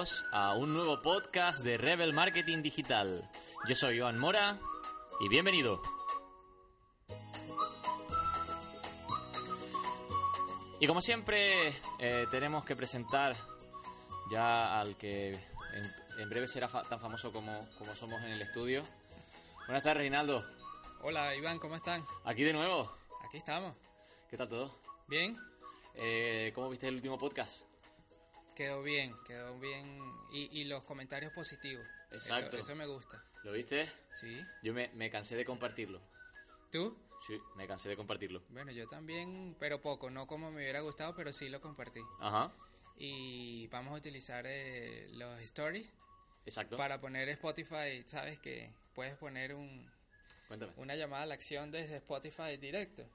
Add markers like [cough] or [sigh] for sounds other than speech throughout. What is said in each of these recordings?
Bienvenidos a un nuevo podcast de Rebel Marketing Digital. Yo soy Joan Mora y bienvenido. Y como siempre, eh, tenemos que presentar ya al que en, en breve será fa- tan famoso como, como somos en el estudio. Buenas tardes, Reinaldo. Hola Iván, ¿cómo están? Aquí de nuevo. Aquí estamos. ¿Qué tal todo? ¿Bien? Eh, ¿Cómo viste el último podcast? Quedó bien, quedó bien. Y, y los comentarios positivos. Exacto. Eso, me gusta. ¿Lo viste? Sí. Yo me, me cansé de compartirlo. ¿Tú? Sí, me cansé de compartirlo. Bueno, yo también, pero poco. No como me hubiera gustado, pero sí lo compartí. Ajá, Y vamos a utilizar eh, los stories exacto. para poner Spotify. Sabes que puedes poner un, Cuéntame. una llamada a la acción desde Spotify directo.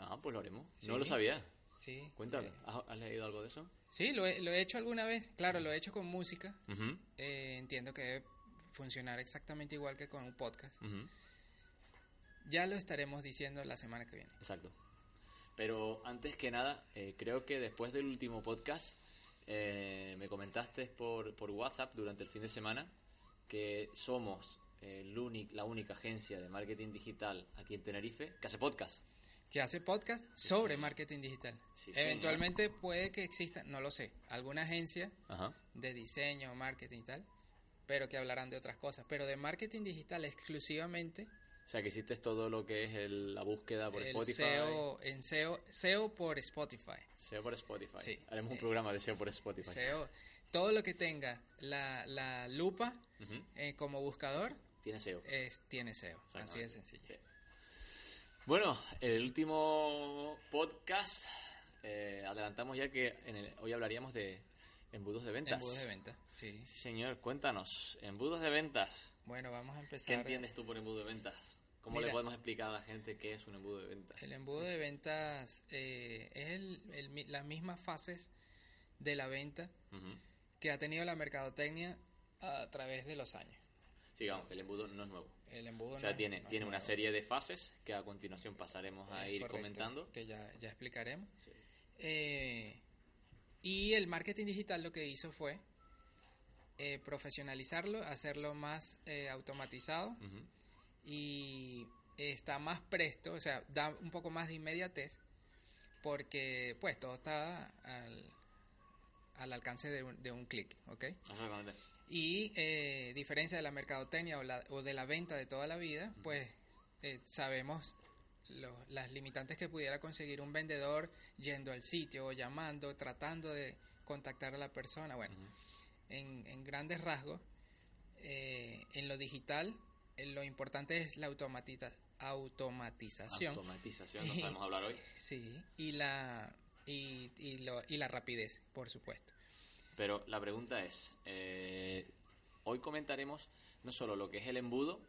Ah, pues lo haremos. Sí. No lo sabía. Sí. Cuéntame, eh, ¿has, has leído algo de eso? Sí, lo he, lo he hecho alguna vez. Claro, lo he hecho con música. Eh, entiendo que debe funcionar exactamente igual que con un podcast. Ya lo estaremos diciendo la semana que viene. Exacto. Pero antes que nada, eh, creo que después del último podcast, eh, me comentaste por, por WhatsApp durante el fin de semana que somos la única agencia de marketing digital aquí en Tenerife que hace podcast. Que hace podcast sobre marketing digital. Sí, señor. Eventualmente puede que exista, no lo sé, alguna agencia Ajá. de diseño, marketing y tal, pero que hablarán de otras cosas. Pero de marketing digital exclusivamente, O sea, que hiciste todo lo que es el- la búsqueda por el Spotify. SEO, en SEO, SEO por Spotify. SEO por Spotify. Sí. Haremos un Eh, programa de SEO por Spotify. SEO, todo lo que tenga la, la lupa eh, como buscador Tiene SEO. es, tiene SEO. Así de sencillo. Sí. Bueno, el último podcast eh, adelantamos ya que en el- hoy hablaríamos de embudos de ventas. Embudos de venta, sí. Sí, señor, cuéntanos, embudos de ventas. Bueno, vamos a empezar. ¿Qué entiendes tú por embudo de ventas? ¿Cómo le podemos explicar a la gente qué es un embudo de ventas? El embudo de ventas eh, es el- las mismas fases de la venta que ha tenido la mercadotecnia a través de los años. Sí, vamos, que el embudo no es nuevo. El embudo O sea, no tiene, no tiene una nuevo. serie de fases que a continuación pasaremos a ir correcto, comentando. Que ya, ya explicaremos. Sí. Eh, y el marketing digital lo que hizo fue eh, profesionalizarlo, hacerlo más eh, automatizado Ujú. y está más presto, o sea, da un poco más de inmediatez porque pues todo está al, al alcance de un, de un clic, ¿ok? Exactamente. Y eh, diferencia de la mercadotecnia o, la- o de la venta de toda la vida, pues eh, sabemos lo- las limitantes que pudiera conseguir un vendedor yendo al sitio o llamando, tratando de contactar a la persona. Bueno, en, en grandes rasgos, eh, en lo digital, eh, lo importante es la automatita- automatización. Automatización, no [laughs] sabemos hablar hoy. Sí, y la, y, y lo- y la rapidez, por supuesto. Pero la pregunta es, eh, hoy comentaremos no solo lo que es el embudo,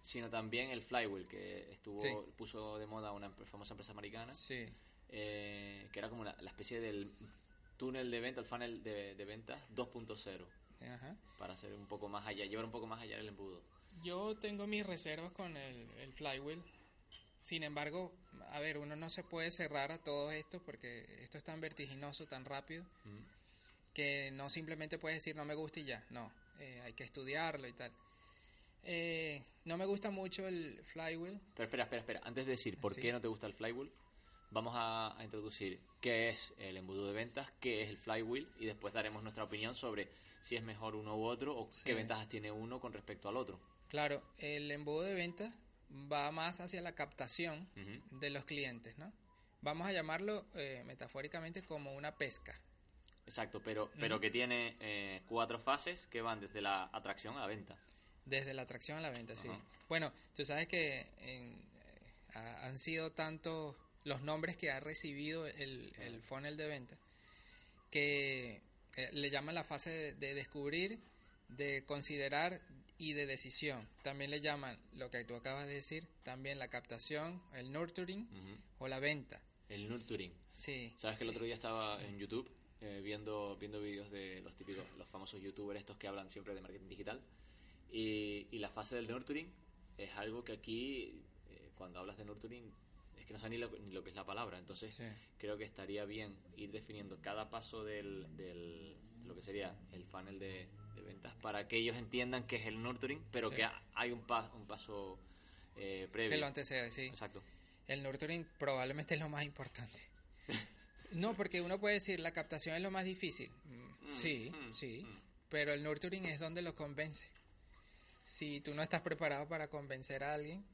sino también el flywheel, que estuvo Sí. puso de moda una famosa empresa americana, Sí, eh, que era como la, la especie del túnel de venta, el funnel de, de ventas 2.0, ajá. para hacer un poco más allá, llevar un poco más allá el embudo. Yo tengo mis reservas con el, el flywheel. Sin embargo, a ver, uno no se puede cerrar a todo esto porque esto es tan vertiginoso, tan rápido, que no simplemente puedes decir no me gusta y ya. No, eh, hay que estudiarlo y tal. Eh, no me gusta mucho el flywheel. Pero espera, espera, espera, antes de decir por Sí. qué no te gusta el flywheel, vamos a, a introducir qué es el embudo de ventas, qué es el flywheel y después daremos nuestra opinión sobre si es mejor uno u otro o Sí. qué ventajas tiene uno con respecto al otro. Claro, el embudo de ventas va más hacia la captación de los clientes, ¿no? Vamos a llamarlo eh, metafóricamente como una pesca. Exacto, pero, pero que tiene eh, cuatro fases que van desde la atracción a la venta. Desde la atracción a la venta, sí. Bueno, tú sabes que en- eh, ha- han sido tantos los nombres que ha recibido el, el funnel de venta que eh, le llaman la fase de, de descubrir, de considerar y de decisión. También le llaman lo que tú acabas de decir, también la captación, el nurturing o la venta. El nurturing. Sí. Sabes que el otro día estaba en YouTube eh, viendo viendo vídeos de los típicos, los famosos youtubers estos que hablan siempre de marketing digital y, y la fase del nurturing es algo que aquí eh, cuando hablas de nurturing es que no sé ni lo, ni lo que es la palabra, entonces Sí. creo que estaría bien ir definiendo cada paso del, del de lo que sería el funnel de, de ventas para que ellos entiendan qué es el nurturing, pero Sí. que ha- hay un, pa- un paso eh, previo. Que lo antecede, sí. Exacto. El nurturing probablemente es lo más importante. [laughs] No, porque uno puede decir la captación es lo más difícil. Mm, sí, mm, sí. Pero el nurturing es donde lo convence. Si tú no estás preparado para convencer a alguien,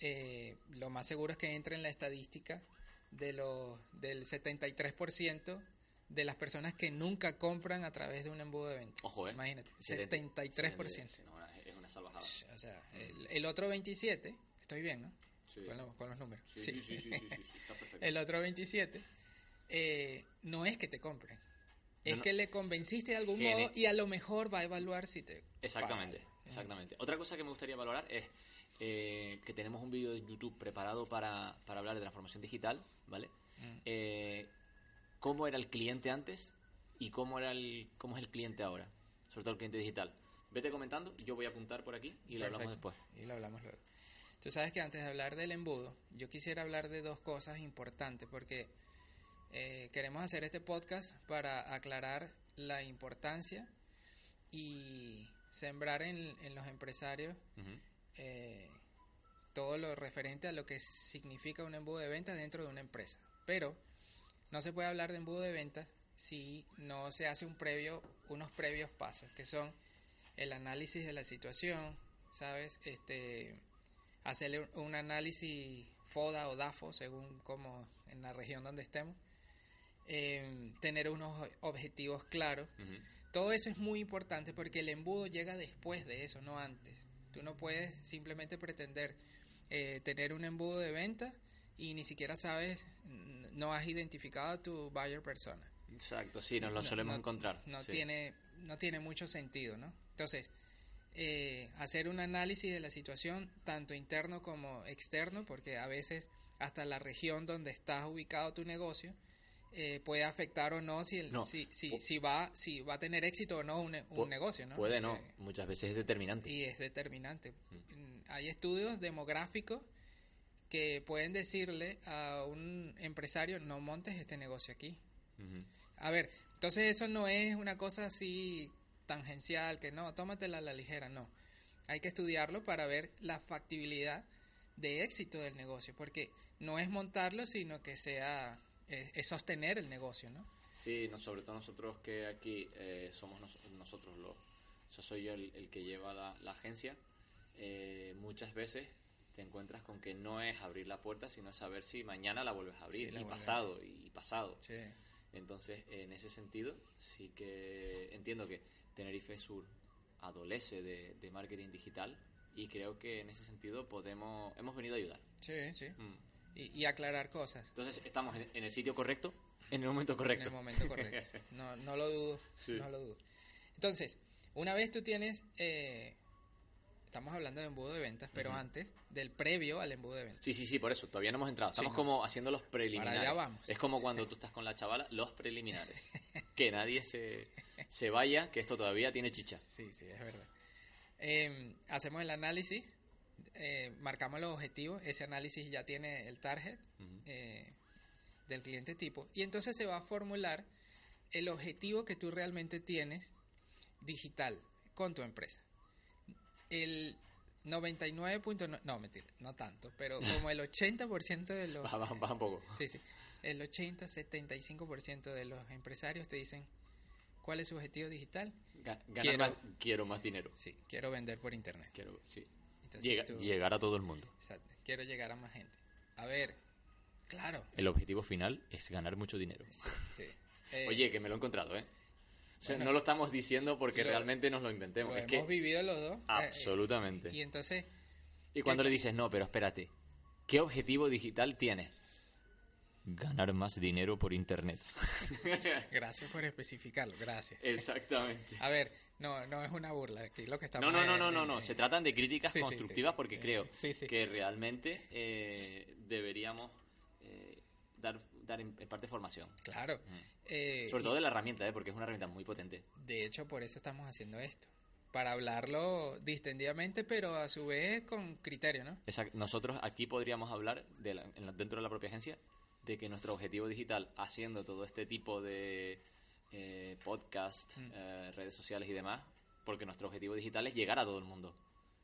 eh, lo más seguro es que entre en la estadística de los, del 73% de las personas que nunca compran a través de un embudo de venta. Ojo, ¿eh? Imagínate, 70, 73%. sí, no, una- es una salvajada. O sea, el, el otro 27, estoy bien, ¿no? Sí. Con, lo- con los números. Sí, sí, sí, sí, sí, sí, sí, está [laughs] perfecto. El otro 27 eh, no es que te compren. Es no. que le convenciste de algún Gene- modo y a lo mejor va a evaluar si te... Exactamente, paga. exactamente. Otra cosa que me gustaría valorar es eh, que tenemos un vídeo de YouTube preparado para, para hablar de transformación digital, ¿vale? Mm. Eh, ¿Cómo era el cliente antes y cómo, era el, cómo es el cliente ahora? Sobre todo el cliente digital. Vete comentando, yo voy a apuntar por aquí y lo hablamos después. Y lo hablamos luego. Tú sabes que antes de hablar del embudo, yo quisiera hablar de dos cosas importantes porque eh, queremos hacer este podcast para aclarar la importancia y sembrar en, en los empresarios Ujú. eh, todo lo referente a lo que significa un embudo de ventas dentro de una empresa. Pero no se puede hablar de embudo de ventas si no se hace un previo, unos previos pasos, que son el análisis de la situación, ¿sabes? Este, hacerle un análisis FODA o DAFO, según como en la región donde estemos, eh, tener unos objetivos claros. Ujú. Todo eso es muy importante porque el embudo llega después de eso, no antes. Tú no puedes simplemente pretender eh, tener un embudo de venta y ni siquiera sabes, no has identificado a tu buyer persona. Exacto, sí, nos lo No- solemos no- encontrar. No, sí. tiene, no tiene mucho sentido, ¿no? Entonces, eh, hacer un análisis de la situación, tanto interno como externo, porque a veces hasta la región donde estás ubicado tu negocio eh, puede afectar o no si, el- No. si, si, si va, si va a tener éxito o no un, un Pu- negocio, ¿no? Puede no, muchas veces es determinante. y es determinante. Mm, Hay estudios demográficos que pueden decirle a un empresario, no montes este negocio aquí. A ver, entonces eso no es una cosa así tangencial, que no, tómatela a la ligera, no. Hay que estudiarlo para ver la factibilidad de éxito del negocio, porque no es montarlo, sino que sea, es, es sostener el negocio, ¿no? Sí, no, sobre todo nosotros que aquí eh, somos nos- nosotros los... Yo soy yo el, el que lleva la, la agencia. eh, muchas veces te encuentras con que no es abrir la puerta, sino saber si mañana la vuelves a abrir. Sí, y vuelves a pasado, y pasado. Sí. Entonces, en ese sentido, sí que entiendo que Tenerife Sur adolece de, de marketing digital y creo que en ese sentido podemos hemos venido a ayudar. Sí, sí. Mm. Y, y aclarar cosas. Entonces, estamos en, en el sitio correcto, en el momento correcto. En el momento correcto. [laughs] No, no lo dudo. Sí. No lo dudo. Entonces, una vez tú tienes. eh, estamos hablando de embudo de ventas, pero antes del previo al embudo de ventas. Sí, sí, sí, por eso, todavía no hemos entrado. Estamos no. como haciendo los preliminares. allá vamos. Es como cuando tú estás con la chavala, los preliminares. [laughs] que nadie se, se vaya, que esto todavía tiene chicha. Sí, sí, es verdad. Eh, hacemos el análisis, eh, marcamos los objetivos, ese análisis ya tiene el target eh, del cliente tipo, y entonces se va a formular el objetivo que tú realmente tienes digital con tu empresa. El 99.9, no, mentira, no tanto, pero [laughs] como el 80% de los... Baja, baja, baja un poco. Sí, sí. El 80, 75% de los empresarios te dicen cuál es su objetivo digital. Ga- ganar Quiero- más- quiero más dinero. Sí, quiero vender por internet. Quiero, sí. Entonces Llega- tú- Llegar a todo el mundo. Exacto, quiero llegar a más gente. A ver, claro. El objetivo final es ganar mucho dinero. sí, sí. [laughs] Eh, Oye, que me lo he encontrado, ¿eh? O sea, Bueno, no lo estamos diciendo porque lo- realmente nos lo inventemos. Lo es hemos que vivido los dos. eh, eh, absolutamente. y entonces, Y cuando le dices, no, pero espérate, ¿qué objetivo digital tienes? Ganar más dinero por internet. [laughs] gracias por especificarlo, gracias. Exactamente. A ver, no, no es una burla, aquí lo que estamos No, no, no, no, no, no. eh, Se tratan de críticas sí, constructivas sí. porque Eh, creo sí, sí. que realmente eh, deberíamos eh, dar, dar en, en parte formación. Claro. Eh, Sobre todo de la herramienta, ¿eh? porque es una herramienta muy potente. De hecho, por eso estamos haciendo esto. Para hablarlo distendidamente, pero a su vez con criterio, ¿no? Exact- Nosotros aquí podríamos hablar de la- dentro de la propia agencia de que nuestro objetivo digital, haciendo todo este tipo de eh, podcast, Mm. eh, redes sociales y demás, porque nuestro objetivo digital es llegar a todo el mundo.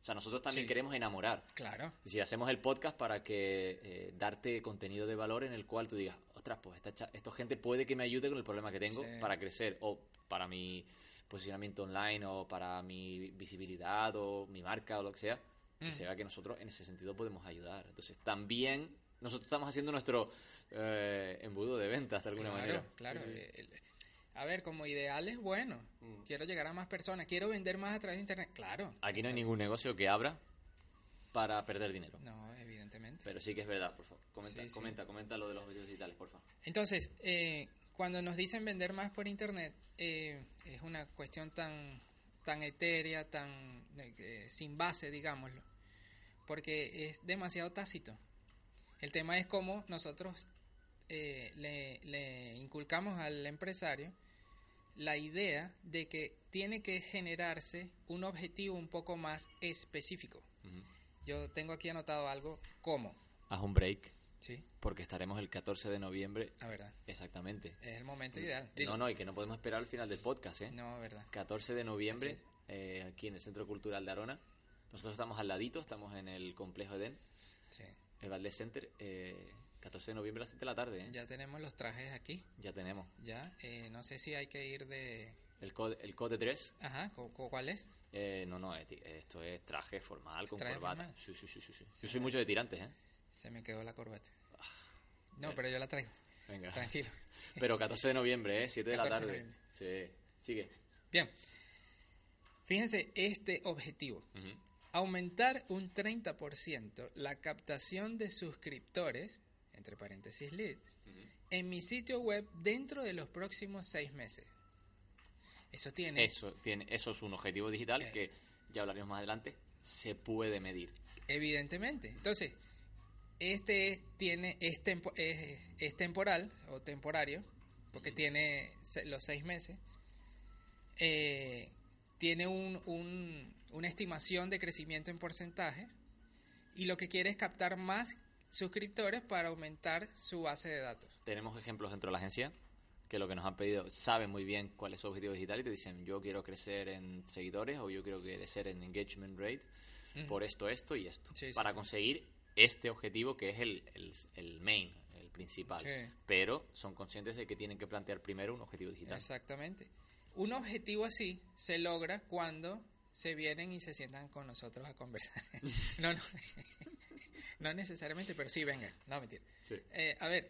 O sea, nosotros también Sí. queremos enamorar. Claro. Si hacemos el podcast para que eh, darte contenido de valor en el cual tú digas, ostras, pues esta, esta gente puede que me ayude con el problema que tengo Sí. para crecer o para mi posicionamiento online o para mi visibilidad o mi marca o lo que sea, que Mm. se vea que nosotros en ese sentido podemos ayudar. Entonces también nosotros estamos haciendo nuestro eh, embudo de ventas de alguna claro, manera. Claro. Sí, eh, el- a ver, como ideal es bueno. Mm. Quiero llegar a más personas. Quiero vender más a través de internet. Claro. Aquí no hay ningún negocio que abra para perder dinero. No, evidentemente. Pero sí que es verdad, por favor. Comenta, Sí, sí. comenta, comenta lo de los objetivos digitales, por favor. Entonces, eh, cuando nos dicen vender más por internet, eh, es una cuestión tan, tan etérea, tan eh, sin base, digámoslo, porque es demasiado tácito. El tema es cómo nosotros eh, le, le inculcamos al empresario la idea de que tiene que generarse un objetivo un poco más específico. Yo tengo aquí anotado algo como, Haz un break, ¿sí? porque estaremos el 14 de noviembre. La verdad, Exactamente. es el momento ideal. Digo, No, no, y que no podemos esperar al final del podcast, ¿eh? No, verdad. 14 de noviembre, eh, aquí en el Centro Cultural de Arona. Nosotros estamos al ladito, estamos en el complejo Eden, Sí. el Valdez Center. eh, 14 de noviembre a las 7 de la tarde, ¿eh? Ya tenemos los trajes aquí, Ya tenemos. ya. Eh, no sé si hay que ir de... El code, el code 3, Ajá, ¿cu- cu- ¿cuál es? eh, no, no, eh, esto es traje formal con Traje corbata. formal. Sí, sí, sí, sí, sí. Yo soy mucho de tirantes, ¿eh? Se me quedó la corbata. Ah, No, pero yo la traigo. Venga. Tranquilo. [laughs] Pero 14 de noviembre, ¿eh? 7 de la 14 de tarde. Sí, sigue. Bien. Fíjense este objetivo. Aumentar un 30% la captación de suscriptores, entre paréntesis leads, en mi sitio web dentro de los próximos seis meses. Eso tiene... Eso, tiene, eso es un objetivo digital Eh. que ya hablaremos más adelante. Se puede medir. Evidentemente. Entonces, este es- tiene es, tempo- es, es temporal o temporario, porque tiene los seis meses. Eh, tiene un, un- una estimación de crecimiento en porcentaje y lo que quiere es captar más suscriptores para aumentar su base de datos. Tenemos ejemplos dentro de la agencia que lo que nos han pedido saben muy bien cuál es su objetivo digital y te dicen yo quiero crecer en seguidores o yo quiero crecer en engagement rate por esto, esto y esto. Sí, para sí. conseguir este objetivo que es el, el, el main, el principal. Sí. Pero son conscientes de que tienen que plantear primero un objetivo digital. Exactamente. Un objetivo así se logra cuando se vienen y se sientan con nosotros a conversar. [laughs] no, no. No necesariamente, pero sí, venga. No, mentira. Sí. Eh, a ver,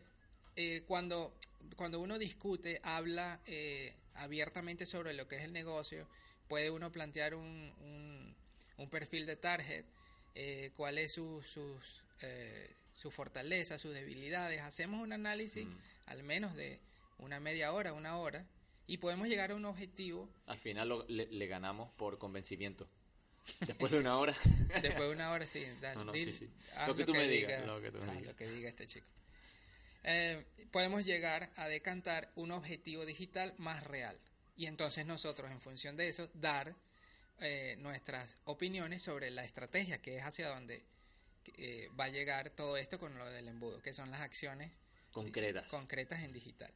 eh, cuando, cuando uno discute, habla eh, abiertamente sobre lo que es el negocio, puede uno plantear un, un, un perfil de target, cuál es su, sus, su fortaleza, sus debilidades. Hacemos un análisis al menos de una media hora, una hora, y podemos llegar a un objetivo Al final lo- le, le ganamos por convencimiento. Después de una hora. [laughs] Después de una hora, sí. da- No, no, di- sí, sí. haz Lo que tú me digas, diga- lo que tú me haz digas. lo que diga este chico. Eh, podemos llegar a decantar un objetivo digital más real. Y entonces nosotros, en función de eso, dar eh, nuestras opiniones sobre la estrategia, que es hacia donde eh, va a llegar todo esto con lo del embudo, que son las acciones Concretas. concretas en digital.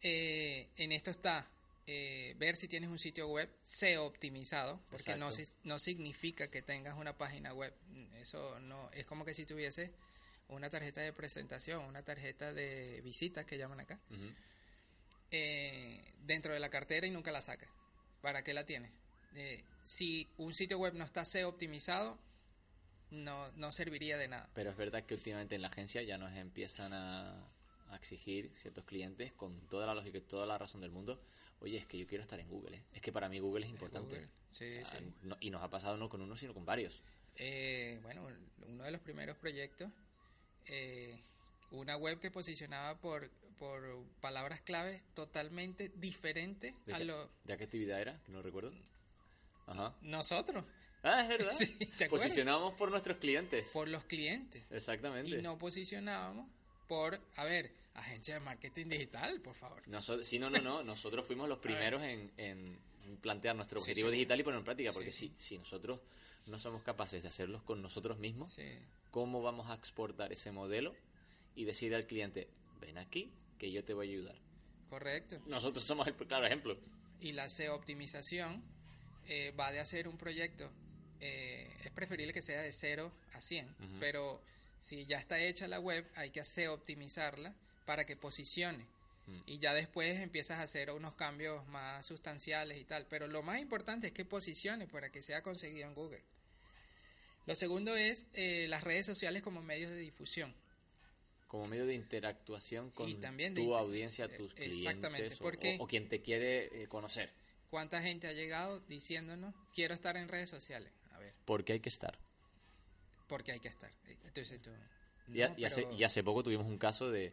Eh, en esto está eh, ver si tienes un sitio web SEO optimizado, porque no, no significa que tengas una página web. Eso no es como que si tuviese una tarjeta de presentación, una tarjeta de visitas que llaman acá, eh, dentro de la cartera y nunca la sacas. ¿Para qué la tienes? Eh, si un sitio web no está SEO optimizado, no, no serviría de nada. Pero es verdad que últimamente en la agencia ya nos empiezan a, a exigir ciertos clientes con toda la lógica y toda la razón del mundo. Oye, es que yo quiero estar en Google. ¿eh? Es que para mí Google es importante. Sí, O sea, sí. no- y nos ha pasado no con uno, sino con varios. Eh, bueno, uno de los primeros proyectos, eh, una web que posicionaba por, por palabras claves totalmente diferentes ¿De, a qué, lo de qué actividad era? Que no recuerdo. Ajá. nosotros, Ah, es verdad. [laughs] Sí, ¿te acuerdas? Posicionamos por nuestros clientes. por los clientes. Exactamente. Y no posicionábamos por, a ver, agencia de marketing digital, por favor. Nosotros, sí, no, no, no. [laughs] Nosotros fuimos los primeros en, en plantear nuestro objetivo sí. digital y ponerlo en práctica. Porque Sí. si, si nosotros no somos capaces de hacerlos con nosotros mismos, ¿cómo vamos a exportar ese modelo y decirle al cliente, ven aquí, que yo te voy a ayudar? correcto. Nosotros somos el claro ejemplo. Y la SEO optimización eh, va de hacer un proyecto. eh, es preferible que sea de 0 a 100, pero si ya está hecha la web, hay que SEO optimizarla para que posicione. Y ya después empiezas a hacer unos cambios más sustanciales y tal. Pero lo más importante es que posicione para que sea conseguido en Google. Lo segundo es eh, las redes sociales como medios de difusión. Como medio de interactuación con Y también tu audiencia, eh, tus exactamente, clientes o- porque- o, o quien te quiere eh, conocer. ¿Cuánta gente ha llegado diciéndonos, quiero estar en redes sociales? A ver, Porque hay que estar. Porque hay que estar. Entonces tú... Y, a- no, y hace, pero- y hace poco tuvimos un caso de...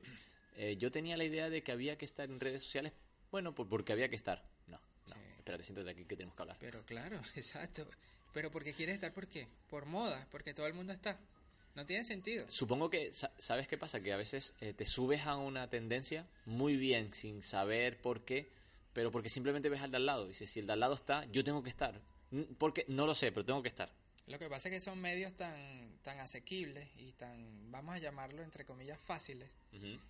eh, yo tenía la idea de que había que estar en redes sociales, bueno, por- porque había que estar. No, no, Sí. espérate, siéntate aquí que tenemos que hablar. Pero claro, [laughs] exacto. Pero porque quieres estar, ¿por qué? Por moda, porque todo el mundo está. No tiene sentido. Supongo que, sa- ¿sabes qué pasa? Que a veces eh, te subes a una tendencia muy bien, sin saber por qué, pero porque simplemente ves al de al lado. Dices, si el de al lado está, yo tengo que estar. Porque no lo sé, pero tengo que estar. Lo que pasa es que son medios tan, tan asequibles y tan, vamos a llamarlo entre comillas, fáciles,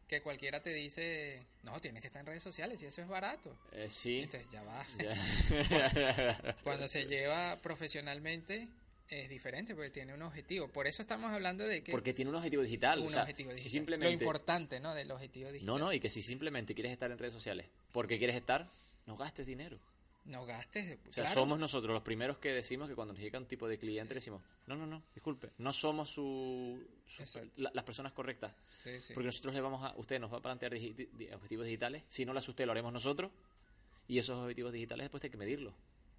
que cualquiera te dice, no, tienes que estar en redes sociales y eso es barato. Eh, sí. Entonces ya va. [laughs] [laughs] Cuando se lleva profesionalmente es diferente porque tiene un objetivo. Por eso estamos hablando de que Porque tiene un objetivo digital. un o sea, objetivo si digital. simplemente... Lo importante, ¿no? Del objetivo digital. No, no, y que si simplemente quieres estar en redes sociales porque quieres estar, no gastes dinero. No gastes. O sea, claro. somos nosotros los primeros que decimos que cuando nos llega un tipo de cliente decimos, no, no, no, disculpe, no somos su, la- las personas correctas. Sí, sí. Porque nosotros le vamos a, usted nos va a plantear digi- objetivos digitales, si no lo hace usted lo haremos nosotros, y esos objetivos digitales después hay que medirlos.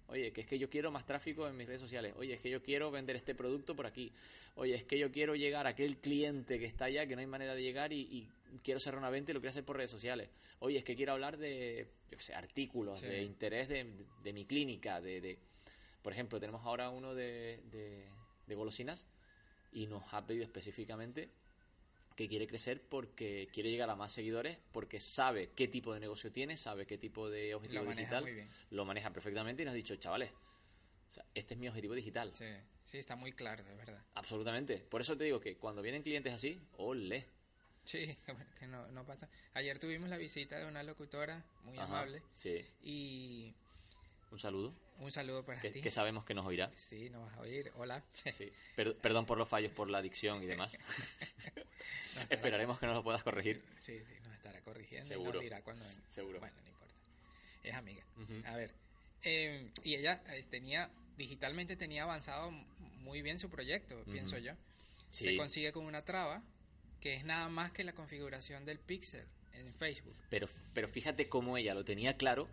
Oye, que es que yo quiero más tráfico en mis redes sociales. Oye, es que yo quiero vender este producto por aquí. Oye, es que yo quiero llegar a aquel cliente que está allá, que no hay manera de llegar y, y quiero cerrar una venta y lo quiero hacer por redes sociales. Oye, es que quiero hablar de, yo qué sé, artículos, Sí. de interés de, de mi clínica, de, de- Por ejemplo, tenemos ahora uno de, de, de golosinas y nos ha pedido específicamente que quiere crecer porque quiere llegar a más seguidores, porque sabe qué tipo de negocio tiene, sabe qué tipo de objetivo Lo maneja digital, muy bien. lo maneja perfectamente y nos ha dicho, chavales, o sea, este es mi objetivo digital. Sí, sí, está muy claro, de verdad. Absolutamente. Por eso te digo que cuando vienen clientes así, ole. Sí, [laughs] que no, no pasa. Ayer tuvimos la visita de una locutora muy Ajá, amable Sí. y Un saludo, un saludo para que, ti. que sabemos que nos oirá. Sí, nos vas a oír. Hola. Sí. [laughs] Per- perdón por los fallos, por la adicción y demás. [laughs] Esperaremos que nos lo puedas corregir. Sí, sí, nos estará corrigiendo y Seguro. nos dirá cuando venga. Seguro. Bueno, no importa. Es amiga. A ver. eh, y ella eh, tenía, digitalmente tenía avanzado muy bien su proyecto, pienso yo. Sí. Se consigue con una traba que es nada más que la configuración del pixel en Facebook. Pero, pero fíjate cómo ella lo tenía claro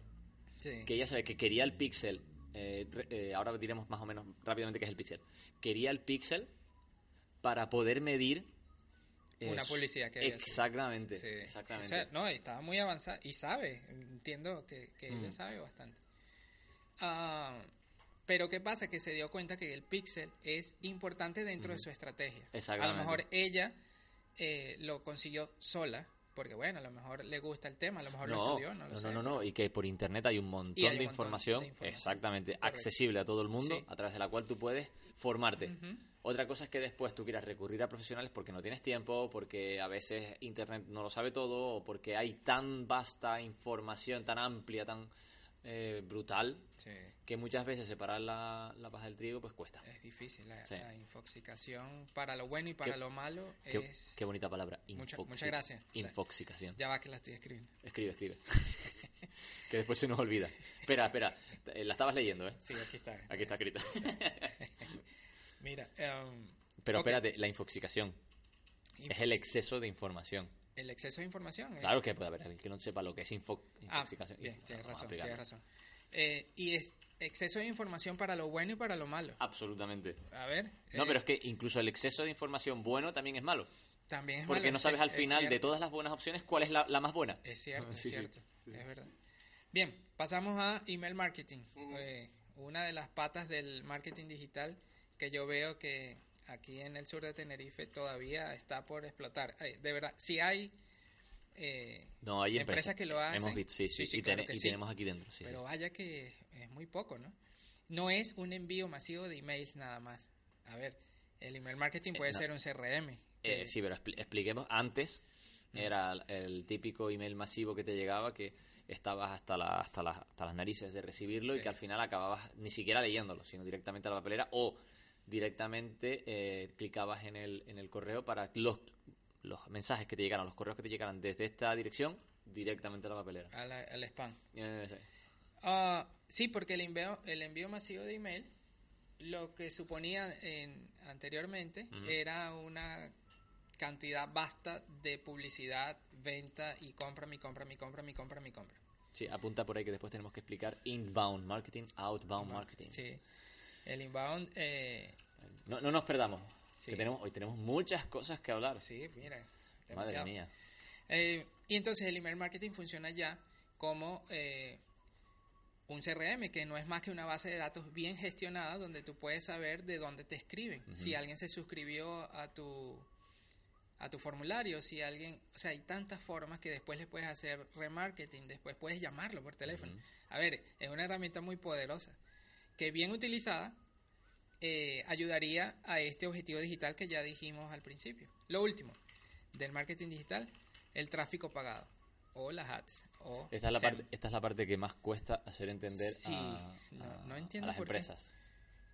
Sí. que ella sabe que quería el pixel. eh, eh, ahora diremos más o menos rápidamente qué es el pixel. Quería el pixel para poder medir. eh, Una publicidad que había. Exactamente. Sí. Exactamente. O sea, no, estaba muy avanzada y sabe, entiendo que, que ella Mm. sabe bastante. Ah, pero ¿qué pasa? Que se dio cuenta que el pixel es importante dentro de su estrategia. A lo Exactamente. mejor ella eh, lo consiguió sola, porque bueno, a lo mejor le gusta el tema, a lo mejor lo estudió, no lo no, sé. no, no, no, y que por internet hay un montón, un de, montón información, de información. exactamente, Correcto. accesible a todo el mundo, Sí. a través de la cual tú puedes formarte. Otra cosa es que después tú quieras recurrir a profesionales porque no tienes tiempo, porque a veces internet no lo sabe todo, o porque hay tan vasta información, tan amplia, tan eh, brutal, Sí, que muchas veces separar la, la paja del trigo pues cuesta. es difícil. La, Sí. la infoxicación para lo bueno y para Qué- lo malo Qué, es... qué bonita palabra, Mucha- muchas gracias. Infoxicación. Ya va que la estoy escribiendo. Escribe, escribe. [laughs] que después se nos olvida. Espera, espera, eh, la estabas leyendo, ¿eh? Sí, aquí está. Aquí está escrita. [laughs] Mira, em, Pero espérate, la infoxicación es el exceso de información. El exceso de información. eh. Claro que puede haber alguien que no sepa lo que es info, Ah, infoxicación. bien, y- tienes vamos a razón, tienes razón. Eh, y es exceso de información para lo bueno y para lo malo. Absolutamente. A ver. No, eh, pero es que incluso el exceso de información bueno también es malo. también es Porque malo, no sabes es- al final de todas las buenas opciones cuál es la, la más buena. Es cierto, Sí, es sí. cierto. Es verdad. Bien, pasamos a email marketing. Eh, una de las patas del marketing digital que yo veo que aquí en el sur de Tenerife todavía está por explotar. De verdad, si hay eh, No, hay empresas empresas que lo hacen. Hemos visto, sí, sí, Sí, sí, y, claro tenemos aquí dentro. Pero vaya que es muy poco, ¿no? No es un envío masivo de emails nada más. A ver, el email marketing puede no. ser un CRM. que- Eh, sí, pero expli- expliquemos. Antes era el, típico email masivo que te llegaba que estabas hasta, la- hasta, las- hasta las narices de recibirlo y que al final acababas ni siquiera leyéndolo, sino directamente a la papelera o directamente eh, clicabas en el, en el correo para los, los mensajes que te llegaran, los correos que te llegaran desde esta dirección directamente a la papelera. a la- al spam. Eh, sí. Ah, sí, porque el envío, el envío masivo de email, lo que suponía en, anteriormente era una cantidad vasta de publicidad, venta y compra, mi compra, mi compra, mi compra, mi compra. Sí, apunta por ahí que después tenemos que explicar inbound marketing, outbound marketing. Sí. El inbound, eh, No, no nos perdamos. Sí. Que tenemos, hoy tenemos muchas cosas que hablar. sí, mira. Madre mía. Eh, y entonces el email marketing funciona ya como eh, un CRM, que no es más que una base de datos bien gestionada donde tú puedes saber de dónde te escriben. Si alguien se suscribió a tu a tu formulario, si alguien, o sea, hay tantas formas que después le puedes hacer remarketing, después puedes llamarlo por teléfono. A ver, es una herramienta muy poderosa que bien utilizada eh, ayudaría a este objetivo digital que ya dijimos al principio. Lo último, del marketing digital, el tráfico pagado o las ads. O Esta es, la parte, esta es la parte que más cuesta hacer entender Sí, a, no- a- no entiendo a las empresas.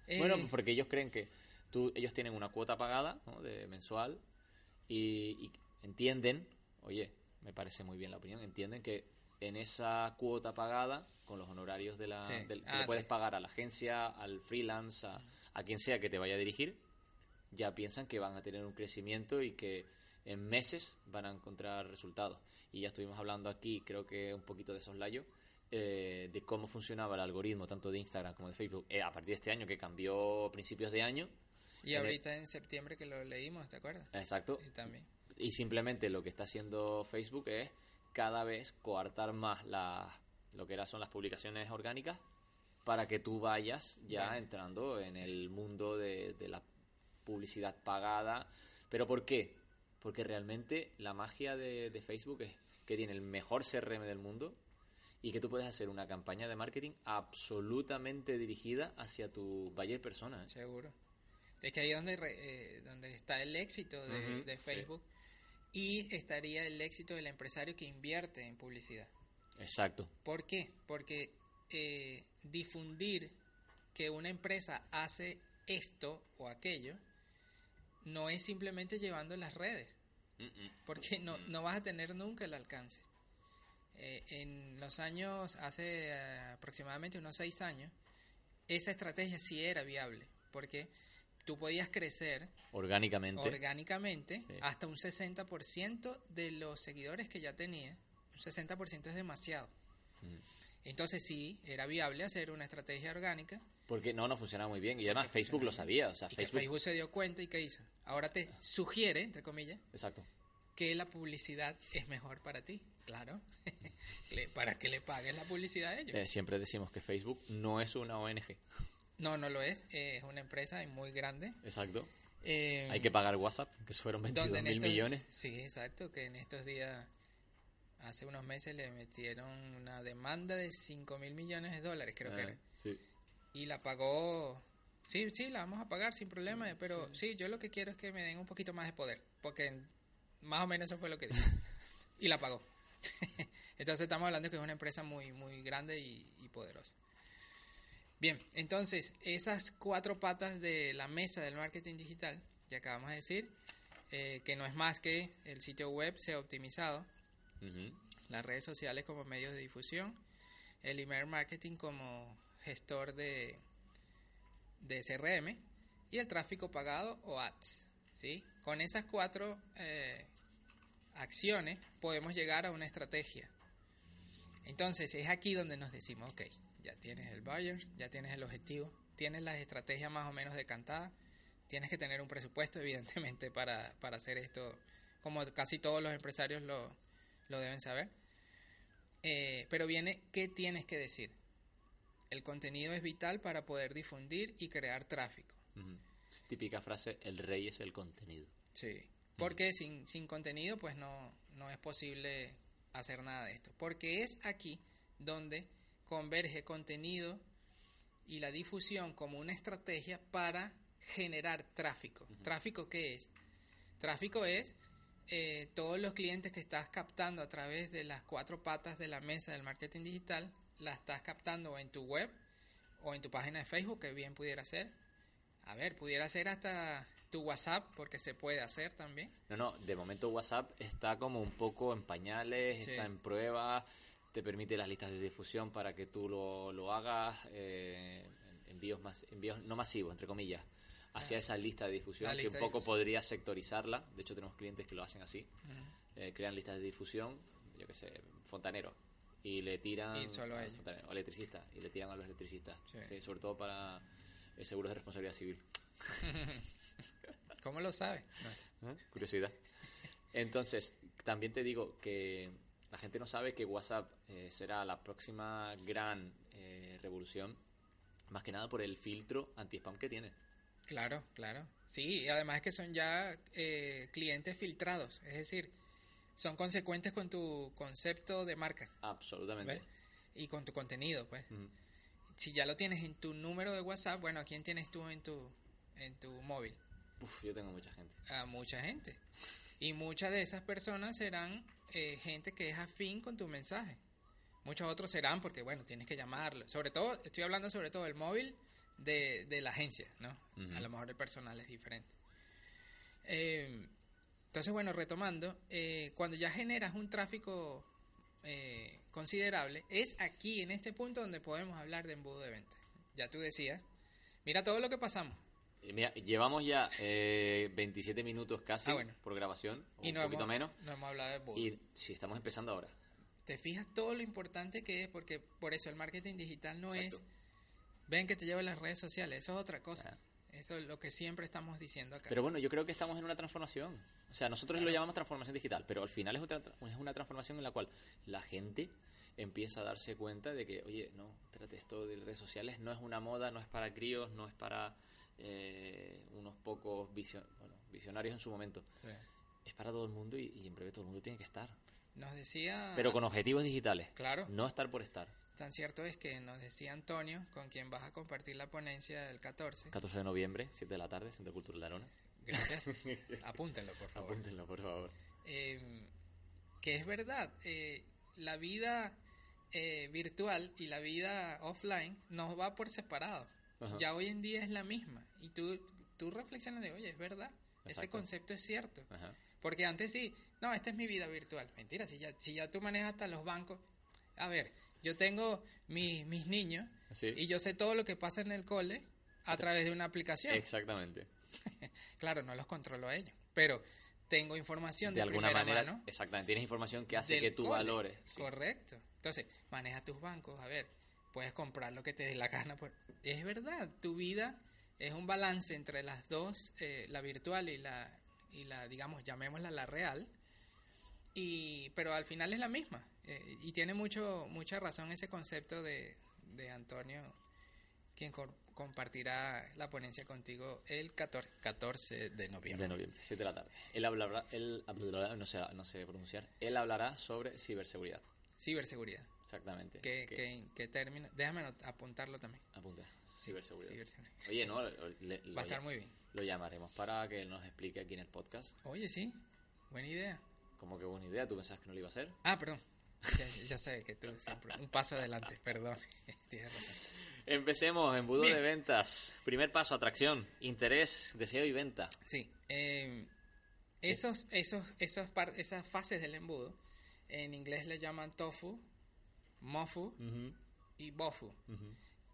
Eh, Bueno, pues porque ellos creen que tú, ellos tienen una cuota pagada ¿no? de mensual y, y entienden, oye, me parece muy bien la opinión, entienden que en esa cuota pagada, con los honorarios de la, Sí. del- que Ah, le puedes sí. pagar a la agencia, al freelance, a, a quien sea que te vaya a dirigir, ya piensan que van a tener un crecimiento y que en meses van a encontrar resultados. Y ya estuvimos hablando aquí, creo que un poquito de soslayo, eh, de cómo funcionaba el algoritmo tanto de Instagram como de Facebook eh, a partir de este año, que cambió a principios de año. y en el- ahorita en septiembre que lo leímos, ¿te acuerdas? Exacto. Y también. Y simplemente lo que está haciendo Facebook es cada vez coartar más las lo que era, son las publicaciones orgánicas para que tú vayas ya entrando en el mundo de, de la publicidad pagada. ¿Pero por qué? Porque realmente la magia de, de Facebook es que tiene el mejor CRM del mundo y que tú puedes hacer una campaña de marketing absolutamente dirigida hacia tu buyer persona. ¿eh? Seguro. Es que ahí es donde, eh, donde está el éxito de, sí. Y estaría el éxito del empresario que invierte en publicidad. Exacto. ¿Por qué? Porque eh, difundir que una empresa hace esto o aquello no es simplemente llevando las redes, porque no, no vas a tener nunca el alcance. Eh, en los años, hace eh, aproximadamente unos seis años, esa estrategia sí era viable, porque tú podías crecer Orgánicamente. orgánicamente Sí. hasta un 60% de los seguidores que ya tenía. Un 60% es demasiado. Mm. Entonces sí, era viable hacer una estrategia orgánica. Porque no, no funcionaba muy bien. Y además Facebook lo sabía. O sea, y que Facebook... Facebook se dio cuenta y ¿qué hizo? Ahora te sugiere, entre comillas, Exacto. que la publicidad es mejor para ti. Claro. [laughs] Para que le pagues la publicidad a ellos. Eh, siempre decimos que Facebook no es una ONG. No, no lo es. eh, Es una empresa muy grande. Exacto. Eh, Hay que pagar WhatsApp, que fueron 22 donde en mil estos- millones. Sí, exacto, que en estos días, hace unos meses le metieron una demanda de 5 mil millones de dólares, creo que Ah, era. sí. Y la pagó, sí, sí, la vamos a pagar sin problema, pero sí. yo lo que quiero es que me den un poquito más de poder, porque más o menos eso fue lo que dijo. [laughs] y la pagó. [laughs] Entonces estamos hablando que es una empresa muy, muy grande y, y poderosa. Bien, entonces esas cuatro patas de la mesa del marketing digital que acabamos de decir, eh, que no es más que el sitio web sea optimizado, las redes sociales como medios de difusión, el email marketing como gestor de, de CRM y el tráfico pagado o ads. ¿sí? Con esas cuatro eh, acciones podemos llegar a una estrategia. Entonces es aquí donde nos decimos, ok, ya tienes el buyer, ya tienes el objetivo, tienes las estrategias más o menos decantadas, tienes que tener un presupuesto [laughs] evidentemente para, para hacer esto, como casi todos los empresarios lo, lo deben saber. Eh, pero viene, ¿qué tienes que decir? El contenido es vital para poder difundir y crear tráfico. Es típica frase, el rey es el contenido. Sí. Porque sin, sin contenido, pues no, no es posible hacer nada de esto. Porque es aquí donde converge contenido y la difusión como una estrategia para generar tráfico. ¿Tráfico qué es? Tráfico es eh, todos los clientes que estás captando a través de las cuatro patas de la mesa del marketing digital, la estás captando en tu web o en tu página de Facebook, que bien pudiera ser. A ver, pudiera ser hasta tu WhatsApp, porque se puede hacer también. No, no, de momento WhatsApp está como un poco en pañales, Sí. está en prueba, te permite las listas de difusión para que tú lo, lo hagas, eh, envíos, más, envíos no masivos, entre comillas, hacia esa lista de difusión, que un poco podría sectorizarla. De hecho, tenemos clientes que lo hacen así, eh, crean listas de difusión, yo qué sé, fontanero, y le tiran... Y solo a ellos. fontanero, o electricista, y le tiran a los electricistas, Sí. Sí, sobre todo para eh, seguros de responsabilidad civil. [laughs] ¿Cómo lo sabes? No sé. ¿Eh? Curiosidad. Entonces, también te digo que la gente no sabe que WhatsApp eh, será la próxima gran eh, revolución, más que nada por el filtro anti-spam que tiene. Claro, claro. Sí, y además que son ya eh, clientes filtrados, es decir, son consecuentes con tu concepto de marca Absolutamente. ¿ves? y con tu contenido, pues. Si ya lo tienes en tu número de WhatsApp, bueno, ¿a quién tienes tú en tu en tu móvil? Uf, yo tengo mucha gente. A mucha gente. Y muchas de esas personas serán eh, gente que es afín con tu mensaje. Muchos otros serán porque, bueno, tienes que llamarlo. Sobre todo, estoy hablando sobre todo del móvil de, de la agencia, ¿no? A lo mejor el personal es diferente. Eh, entonces, bueno, retomando, eh, cuando ya generas un tráfico eh, considerable, es aquí, en este punto, donde podemos hablar de embudo de venta. Ya tú decías, mira todo lo que pasamos. Y mira, llevamos ya eh, 27 minutos casi Ah, bueno. por grabación, o Y un no poquito hemos, menos. no hemos hablado de embudo. Y si estamos empezando ahora. te fijas todo lo importante que es, porque por eso el marketing digital no Exacto. es, ven que te lleva las redes sociales, eso es otra cosa. Ajá. Eso es lo que siempre estamos diciendo acá. Pero bueno, yo creo que estamos en una transformación. O sea, nosotros lo llamamos transformación digital, pero al final es, otra, tra- es una transformación en la cual la gente empieza a darse cuenta de que, oye, no, espérate, esto de redes sociales no es una moda, no es para críos, no es para eh, unos pocos visio- bueno, visionarios en su momento. Sí. Es para todo el mundo y, y en breve todo el mundo tiene que estar. Nos decía, Pero con objetivos digitales. Claro. No estar por estar. tan cierto es que nos decía Antonio, con quien vas a compartir la ponencia del 14. 14 de noviembre, 7 de la tarde, Centro Cultural de Arona. Gracias. [laughs] Apúntenlo, por favor. Apúntenlo, por favor. Eh, que es verdad, eh, la vida eh, virtual y la vida offline nos va por separado. Ajá. Ya hoy en día es la misma. Y tú, tú reflexionas de, oye, es verdad, ese concepto es cierto. Ajá. Porque antes sí, no, esta es mi vida virtual. Mentira, si ya, si ya tú manejas hasta los bancos. A ver, yo tengo mi- mis niños Sí. y yo sé todo lo que pasa en el cole a través de una aplicación. Exactamente. [laughs] Claro, no los controlo a ellos, pero tengo información de, de alguna manera, mano exactamente, tienes información que hace que tú cole. valores. sí. Correcto. Entonces, maneja tus bancos, a ver, puedes comprar lo que te dé la gana. por- Es verdad, tu vida es un balance entre las dos, eh, la virtual y la, y la, digamos, llamémosla la real, y, pero al final es la misma. eh, y tiene mucho, mucha razón ese concepto de, de Antonio, quien co- compartirá la ponencia contigo el 14, 14 de noviembre. De noviembre, 7 de la tarde. Él hablará, él no sé, no sé pronunciar, él hablará sobre ciberseguridad. Ciberseguridad. Exactamente. ¿Qué, qué, qué término? Déjame apuntarlo también. Apunta, ciberseguridad. Ciberseguridad. Oye, no, le- lo Va a estar muy bien. Lo llamaremos para que nos explique aquí en el podcast. Oye, sí, buena idea. Como que buena idea, ¿tú pensabas que no lo iba a hacer? Ah, perdón. Ya, ya sé que tú siempre. Un paso adelante, perdón. [laughs] Empecemos, embudo Bien. de ventas. Primer paso, atracción, interés, deseo y venta. Sí, eh, esos, esos, esos par- esas fases del embudo, en inglés le llaman tofu, mofu y bofu.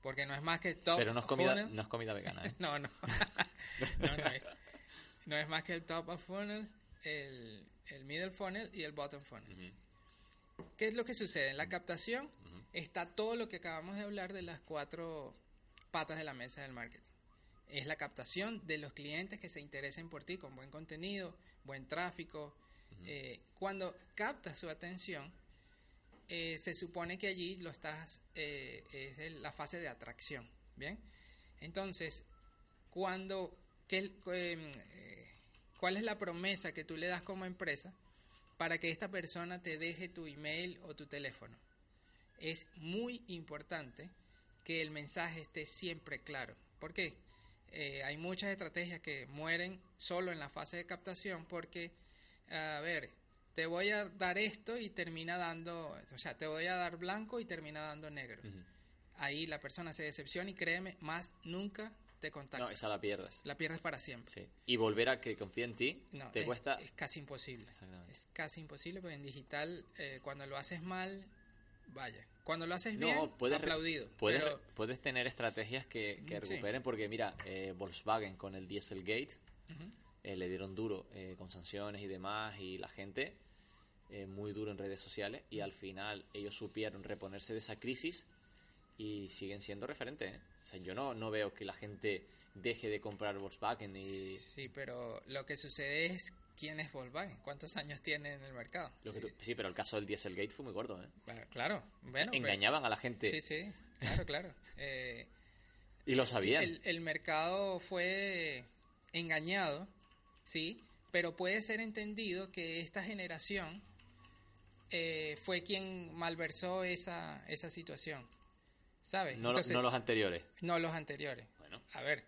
Porque no es más que top Pero no es comida, funnel. no es comida vegana, ¿eh? [laughs] No, no. [laughs] no, no es. No es más que el top of funnel, el, el middle funnel y el bottom funnel. ¿Qué es lo que sucede? En la captación está todo lo que acabamos de hablar de las cuatro patas de la mesa del marketing. Es la captación de los clientes que se interesen por ti con buen contenido, buen tráfico. Eh, cuando captas su atención, eh, se supone que allí lo estás, eh, es la fase de atracción, ¿bien? Entonces, cuando, ¿qué- eh, eh, ¿cuál es la promesa que tú le das como empresa para que esta persona te deje tu email o tu teléfono? Es muy importante que el mensaje esté siempre claro. ¿Por qué? Hay muchas estrategias que mueren solo en la fase de captación porque, a ver, te voy a dar esto y termina dando, o sea, te voy a dar blanco y termina dando negro. Ahí la persona se decepciona y créeme, más nunca te contacta. No, esa la pierdes. La pierdes para siempre. Sí. Y volver a que confíe en ti No, te es, cuesta... es casi imposible. Exactamente. Es casi imposible porque en digital, eh, cuando lo haces mal, vaya. Cuando lo haces No, bien, puedes, aplaudido. puedes, pero- puedes tener estrategias que, que Sí. recuperen, porque mira, eh, Volkswagen con el Dieselgate eh, le dieron duro eh, con sanciones y demás, y la gente eh, muy duro en redes sociales, y al final ellos supieron reponerse de esa crisis y siguen siendo referentes. ¿eh? O sea, yo no, no veo que la gente deje de comprar Volkswagen y Sí, pero lo que sucede es quién es Volkswagen, cuántos años tiene en el mercado. lo que sí, tú- sí, pero el caso del Dieselgate fue muy corto. ¿eh? claro, claro, bueno, pero- Engañaban a la gente Sí, sí, claro, claro. [laughs] Eh, y lo sí, sabían. el, el mercado fue engañado, sí, pero puede ser entendido que esta generación eh, fue quien malversó esa, esa situación, ¿sabes? no, lo- Entonces, no los anteriores. no los anteriores. Bueno. A ver,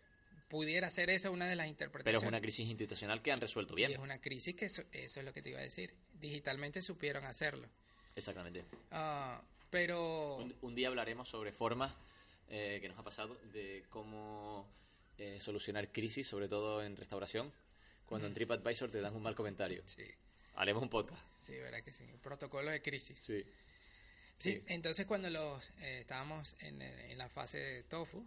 pudiera ser esa una de las Pero interpretaciones. es una crisis institucional que han resuelto Y bien. es una crisis que eso, eso es lo que te iba a decir. Digitalmente supieron hacerlo. Exactamente. Ah, pero... Un, un día hablaremos sobre formas eh, que nos ha pasado de cómo eh, solucionar crisis, sobre todo en restauración, cuando en TripAdvisor te dan un mal comentario. Sí, Haremos un podcast. sí, verdad que sí. Protocolo de crisis. Sí. Sí, Sí. entonces cuando los eh, estábamos en, en la fase de tofu,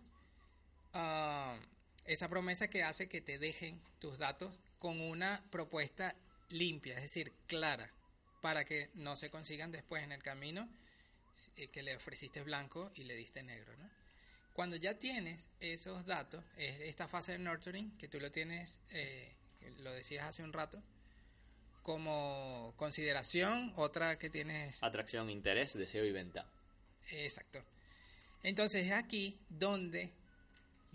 ah, esa promesa que hace que te dejen tus datos con una propuesta limpia, es decir, clara, para que no se consigan después en el camino eh, que le ofreciste blanco y le diste negro, ¿no? Cuando ya tienes esos datos, es esta fase de nurturing, que tú lo tienes, eh, que lo decías hace un rato, como consideración, otra que tienes Atracción, interés, deseo y venta. Exacto. Entonces es aquí donde,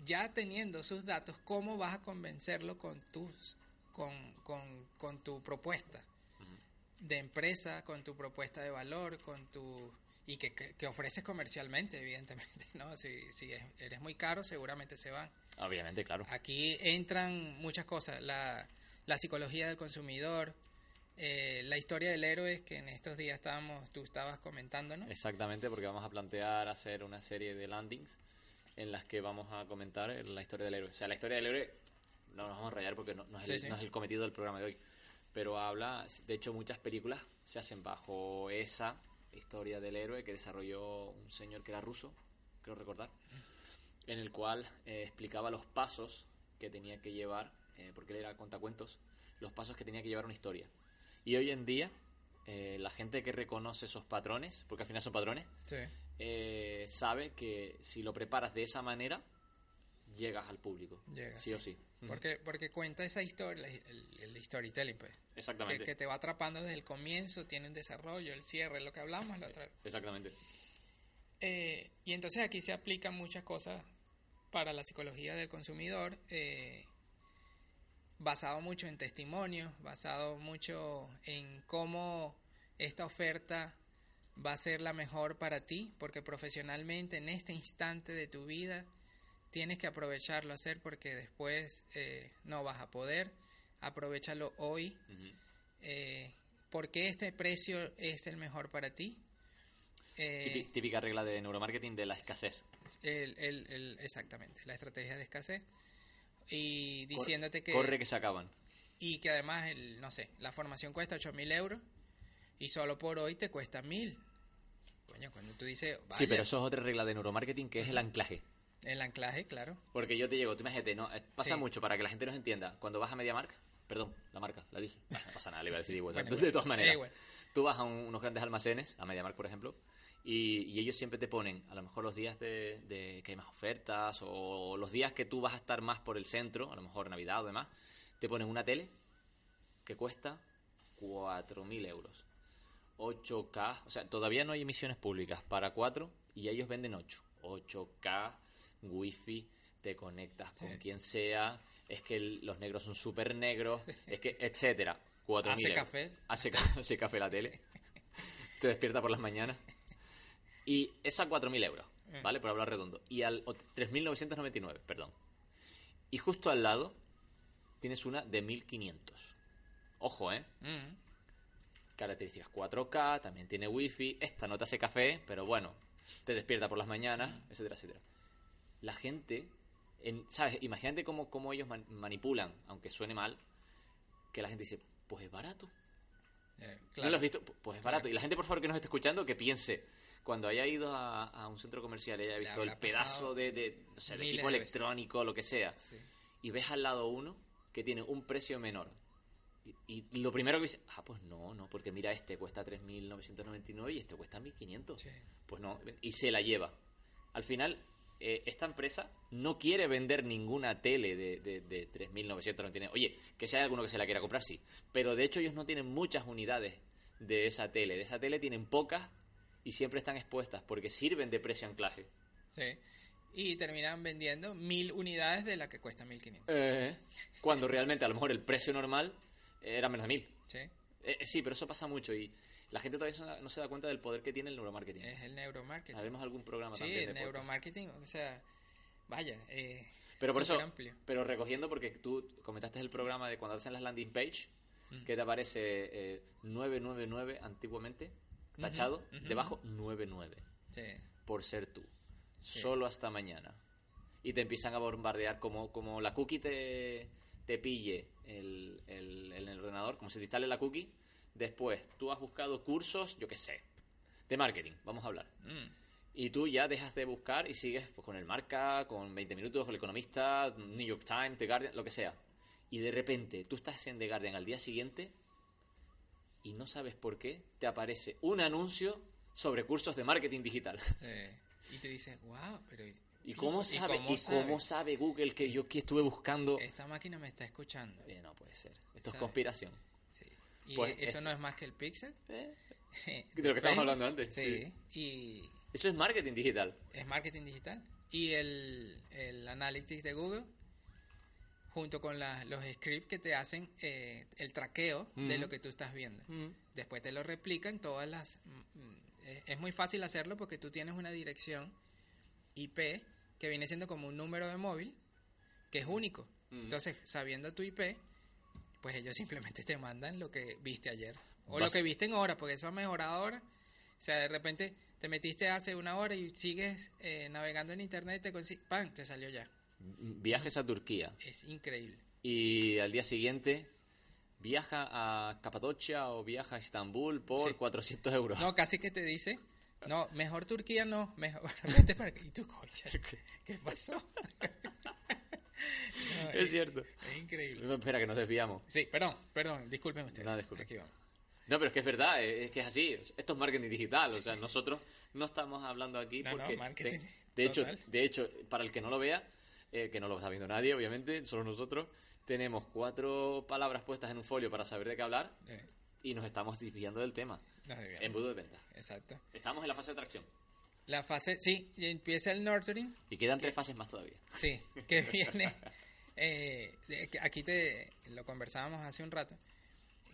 ya teniendo sus datos, ¿cómo vas a convencerlo con, tus, con, con, con tu propuesta de empresa, con tu propuesta de valor, con tu y que, que, que ofreces comercialmente, evidentemente, [laughs] ¿no? Si, si es- eres muy caro, seguramente se van. Obviamente, claro. Aquí entran muchas cosas, la, la psicología del consumidor, eh, la historia del héroe que en estos días estábamos, tú estabas comentando, ¿no? Exactamente, porque vamos a plantear hacer una serie de landings en las que vamos a comentar la historia del héroe. O sea, la historia del héroe no nos vamos a rayar porque no, no es, el, Sí, sí. no es el cometido del programa de hoy. Pero habla, de hecho, muchas películas se hacen bajo esa historia del héroe que desarrolló un señor que era ruso, creo recordar, en el cual eh, explicaba los pasos que tenía que llevar, eh, porque él era contacuentos, los pasos que tenía que llevar una historia. Y hoy en día, eh, la gente que reconoce esos patrones, porque al final son patrones, Sí. sabe que si lo preparas de esa manera, llegas al público. Llega, sí, o sí. Porque, porque cuenta esa historia, el, el storytelling, pues. Que, Exactamente. que te va atrapando desde el comienzo, tiene un desarrollo, el cierre, lo que hablamos la otra vez. Exactamente. Eh, y entonces aquí se aplican muchas cosas para la psicología del consumidor, eh, basado mucho en testimonios, basado mucho en cómo esta oferta va a ser la mejor para ti, porque profesionalmente en este instante de tu vida tienes que aprovecharlo hacer porque después eh, no vas a poder. Aprovechalo hoy. Ujú. Eh, ¿Por qué este precio es el mejor para ti? Eh, Típi- Típica regla de neuromarketing de la escasez. el, el- el- exactamente, la estrategia de escasez. Y diciéndote que... Corre que se acaban. Y que además, el, no sé, la formación cuesta 8 mil euros y solo por hoy te cuesta mil. Coño, cuando tú dices, Sí, pero eso es otra regla de neuromarketing que es el anclaje. el anclaje, claro. Porque yo te llego, tú imagínate, no, eh, pasa Sí. mucho para que la gente nos entienda. Cuando vas a MediaMark, perdón, la marca, la dije. No pasa nada, le iba a decir igual. [laughs] Bueno, de, todas maneras, igual. tú vas a un- unos grandes almacenes, a MediaMarkt, por ejemplo, y, y ellos siempre te ponen, a lo mejor los días de, de que hay más ofertas, o los días que tú vas a estar más por el centro, a lo mejor Navidad o demás, te ponen una tele que cuesta 4.000 euros. 8K, o sea, todavía no hay emisiones públicas para 4 y ellos venden 8. 8K, wifi, te conectas con quien sea, es que el- los negros son súper negros, es que, etcétera. 4.000 Hace euros. café. Hace, [laughs] hace café la tele. te despierta por las mañanas. Y es a 4.000 euros, Eh. ¿vale? Por hablar redondo. Y al o- 3.999, perdón. Y justo al lado tienes una de 1.500. Ojo, ¿eh? Mm. características 4K, también tiene wifi, esta no te hace café, pero bueno, te despierta por las mañanas, etcétera, etcétera. La gente, en, ¿sabes? Imagínate cómo, cómo ellos man- manipulan, aunque suene mal, que la gente dice, pues es barato. Eh, ¿No lo has visto? Pu- Pues es barato. Y la gente, por favor, que nos esté escuchando, que piense, cuando haya ido a, a un centro comercial y haya visto el pedazo de, de, o sea, de miles equipo electrónico, lo que sea, Sí. y ves al lado uno que tiene un precio menor. Y, y lo primero que dice, ah, pues no, no, porque mira, este cuesta 3.999 y este cuesta 1.500. Sí. Pues no, y se la lleva. Al final, eh, esta empresa no quiere vender ninguna tele de, de, de 3.999. Oye, que si hay alguno que se la quiera comprar, sí. Pero de hecho ellos no tienen muchas unidades de esa tele. De esa tele tienen pocas y siempre están expuestas porque sirven de precio anclaje. Sí. Y terminan vendiendo mil unidades de la que cuesta 1500. Eh, cuando realmente a lo mejor el precio normal era menos de 1.000. Sí. Eh, eh, sí, pero eso pasa mucho y la gente todavía no se- da cuenta del poder que tiene el neuromarketing. Es el neuromarketing. Haremos algún programa Sí, también. el de podcast. neuromarketing, o sea, vaya, eh, Pero por eso, superamplio. pero recogiendo porque tú comentaste el programa de cuando hacen las landing page, Mm. que te aparece eh, 999 antiguamente, tachado, debajo 99, Sí. por ser tú. Solo hasta mañana. Y te empiezan a bombardear como, como la cookie te, te pille el, el, el ordenador, como se te instale la cookie. Después, tú has buscado cursos, yo qué sé, de marketing, vamos a hablar. Mm. Y tú ya dejas de buscar y sigues pues, con el Marca, con 20 Minutos, con el Economista, New York Times, The Guardian, lo que sea. Y de repente tú estás en The Guardian al día siguiente y no sabes por qué te aparece un anuncio sobre cursos de marketing digital. Sí. [laughs] Y tú dices, wow, pero... ¿Y cómo sabe, cómo y cómo sabe Google que yo que estuve buscando? Esta máquina me está escuchando. Eh, no puede ser. Esto es conspiración. Sí. Y Pues eso este- no es más que el Pixel. ¿Eh? [laughs] De lo que estábamos Facebook. hablando antes, Sí. Y Eso es marketing digital. es marketing digital. Y el, el Analytics de Google, junto con la- los scripts que te hacen eh, el traqueo de lo que tú estás viendo. Después te lo replican todas las... mm, mm, es, es muy fácil hacerlo porque tú tienes una dirección IP que viene siendo como un número de móvil que es único. Entonces, sabiendo tu IP, pues ellos simplemente te mandan lo que viste ayer. O lo que viste en hora, porque eso ha mejorado ahora. O sea, de repente te metiste hace una hora y sigues eh, navegando en internet y te consigues... ¡Pam! Te salió ya. Viajes a Turquía. Es increíble. y al día siguiente viaja a Capadocia o viaja a Estambul por Sí. 400 euros. No, casi que te dice... No, mejor Turquía no, mejor [laughs] vete para acá. Y tú, concha, [laughs] ¿qué pasó? [laughs] No, es cierto. Es increíble. No, espera, que nos desviamos. Sí, perdón, perdón, disculpen ustedes. No, disculpe. Aquí vamos. No, pero es que es verdad, es es que es así. Esto es marketing digital. O sea, nosotros no estamos hablando aquí No, no, porque. marketing de, de hecho, de hecho, para el que no lo vea, eh, que no lo está viendo nadie, obviamente, solo nosotros, tenemos cuatro palabras puestas en un folio para saber de qué hablar Eh, y nos estamos desviando del tema. Embudo de venta. Exacto. Estamos en la fase de atracción. La fase, sí, y empieza el nurturing, Y quedan tres fases más todavía. sí, que [laughs] viene, eh, aquí te lo conversábamos hace un rato,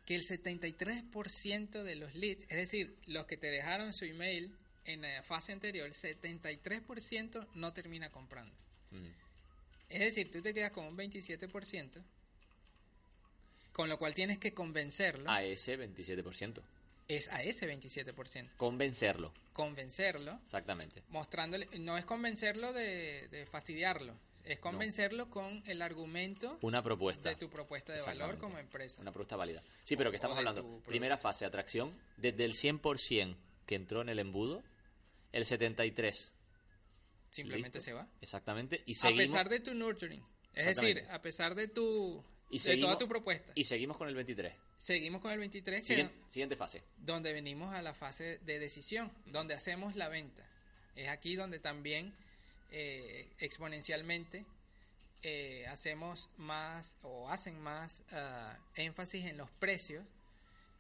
que el 73% de los leads, es decir, los que te dejaron su email en la fase anterior, el 73% no termina comprando. Mm. Es decir, tú te quedas con un 27%, con lo cual tienes que convencerlo, A ese 27%. es a ese 27%, Convencerlo. convencerlo Exactamente. mostrándole, no es convencerlo de, de fastidiarlo, es convencerlo con el argumento Una propuesta. de tu propuesta de valor como empresa. Una propuesta válida. Sí, pero que O estamos de hablando. Primera fase, atracción. Desde el 100% que entró en el embudo, el 73%. Simplemente ¿Listo? se va. Exactamente. Y A seguimos. pesar de tu nurturing. Es decir, a pesar de tu Y de toda tu propuesta. Y seguimos con el 23. Seguimos con el 23, que Siguiente, siguiente fase. donde venimos a la fase de decisión, donde hacemos la venta. Es aquí donde también eh, exponencialmente eh, hacemos más o hacen más ah, énfasis en los precios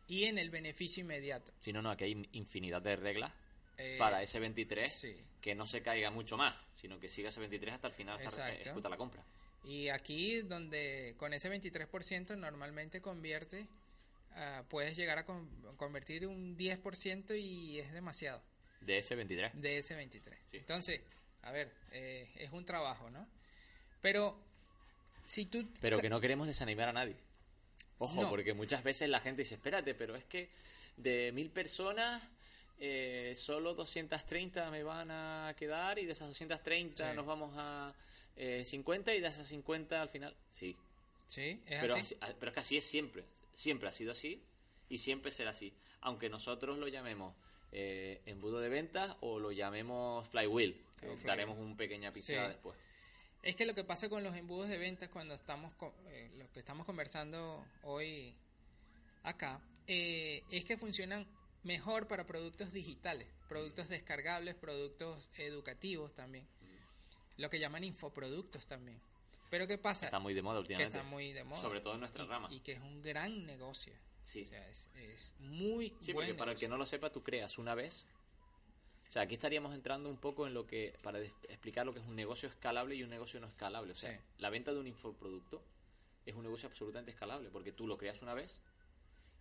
y en el beneficio inmediato. Si no, no, aquí hay infinidad de reglas Eh, para ese 23 sí. que no se caiga mucho más, sino que siga ese 23 hasta el final, hasta Exacto. ejecuta la compra. Y aquí donde con ese 23% normalmente convierte, ah, puedes llegar a con- convertir un 10% y es demasiado. De ese 23. de ese 23. Sí. Entonces, a ver, eh, es un trabajo, ¿no? Pero si tú... Pero que no queremos desanimar a nadie. Ojo, No. porque muchas veces la gente dice, espérate, pero es que de mil personas, eh, solo 230 me van a quedar y de esas 230 Sí. nos vamos a eh, 50 y de esas 50 al final... Sí, Sí, es pero, así. así- pero es que así es siempre. Siempre ha sido así y siempre será así. Aunque nosotros lo llamemos eh, embudo de ventas o lo llamemos flywheel. que daremos un pequeña Sí. después. Es que lo que pasa con los embudos de ventas cuando estamos, co- eh, lo que estamos conversando hoy acá, es que funcionan mejor para productos digitales, productos descargables, productos educativos también. Lo que llaman infoproductos también. Pero ¿qué pasa? Está muy de moda que últimamente. está muy de moda. Sobre todo en nuestra Y- rama. Y que es un gran negocio. Sí. O sea, es, es muy Sí, buen porque para el que no lo sepa, tú creas una vez. O sea, aquí estaríamos entrando un poco en lo que, para explicar lo que es un negocio escalable y un negocio no escalable. O sea, Sí. la venta de un infoproducto es un negocio absolutamente escalable, porque tú lo creas una vez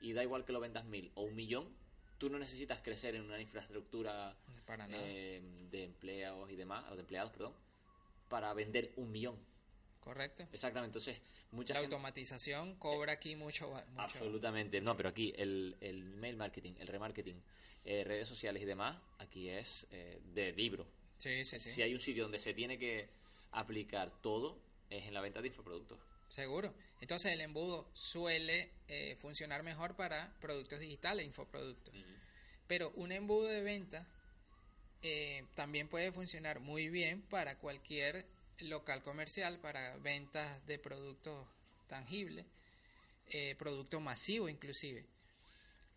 y da igual que lo vendas mil o un millón, tú no necesitas crecer en una infraestructura Para eh, de empleados y demás, o de empleados, perdón, para vender un millón. Correcto. Exactamente, entonces, mucha La gente- automatización cobra aquí mucho. mucho Absolutamente. No, pero aquí el, el mail marketing, el remarketing, eh, redes sociales y demás, aquí es eh, de libro. Sí, sí, sí. Si hay un sitio donde se tiene que aplicar todo, es en la venta de infoproductos. Seguro. Entonces el embudo suele eh, funcionar mejor para productos digitales, infoproductos. Pero un embudo de venta eh, también puede funcionar muy bien para cualquier local comercial, para ventas de productos tangibles, eh, producto masivo inclusive.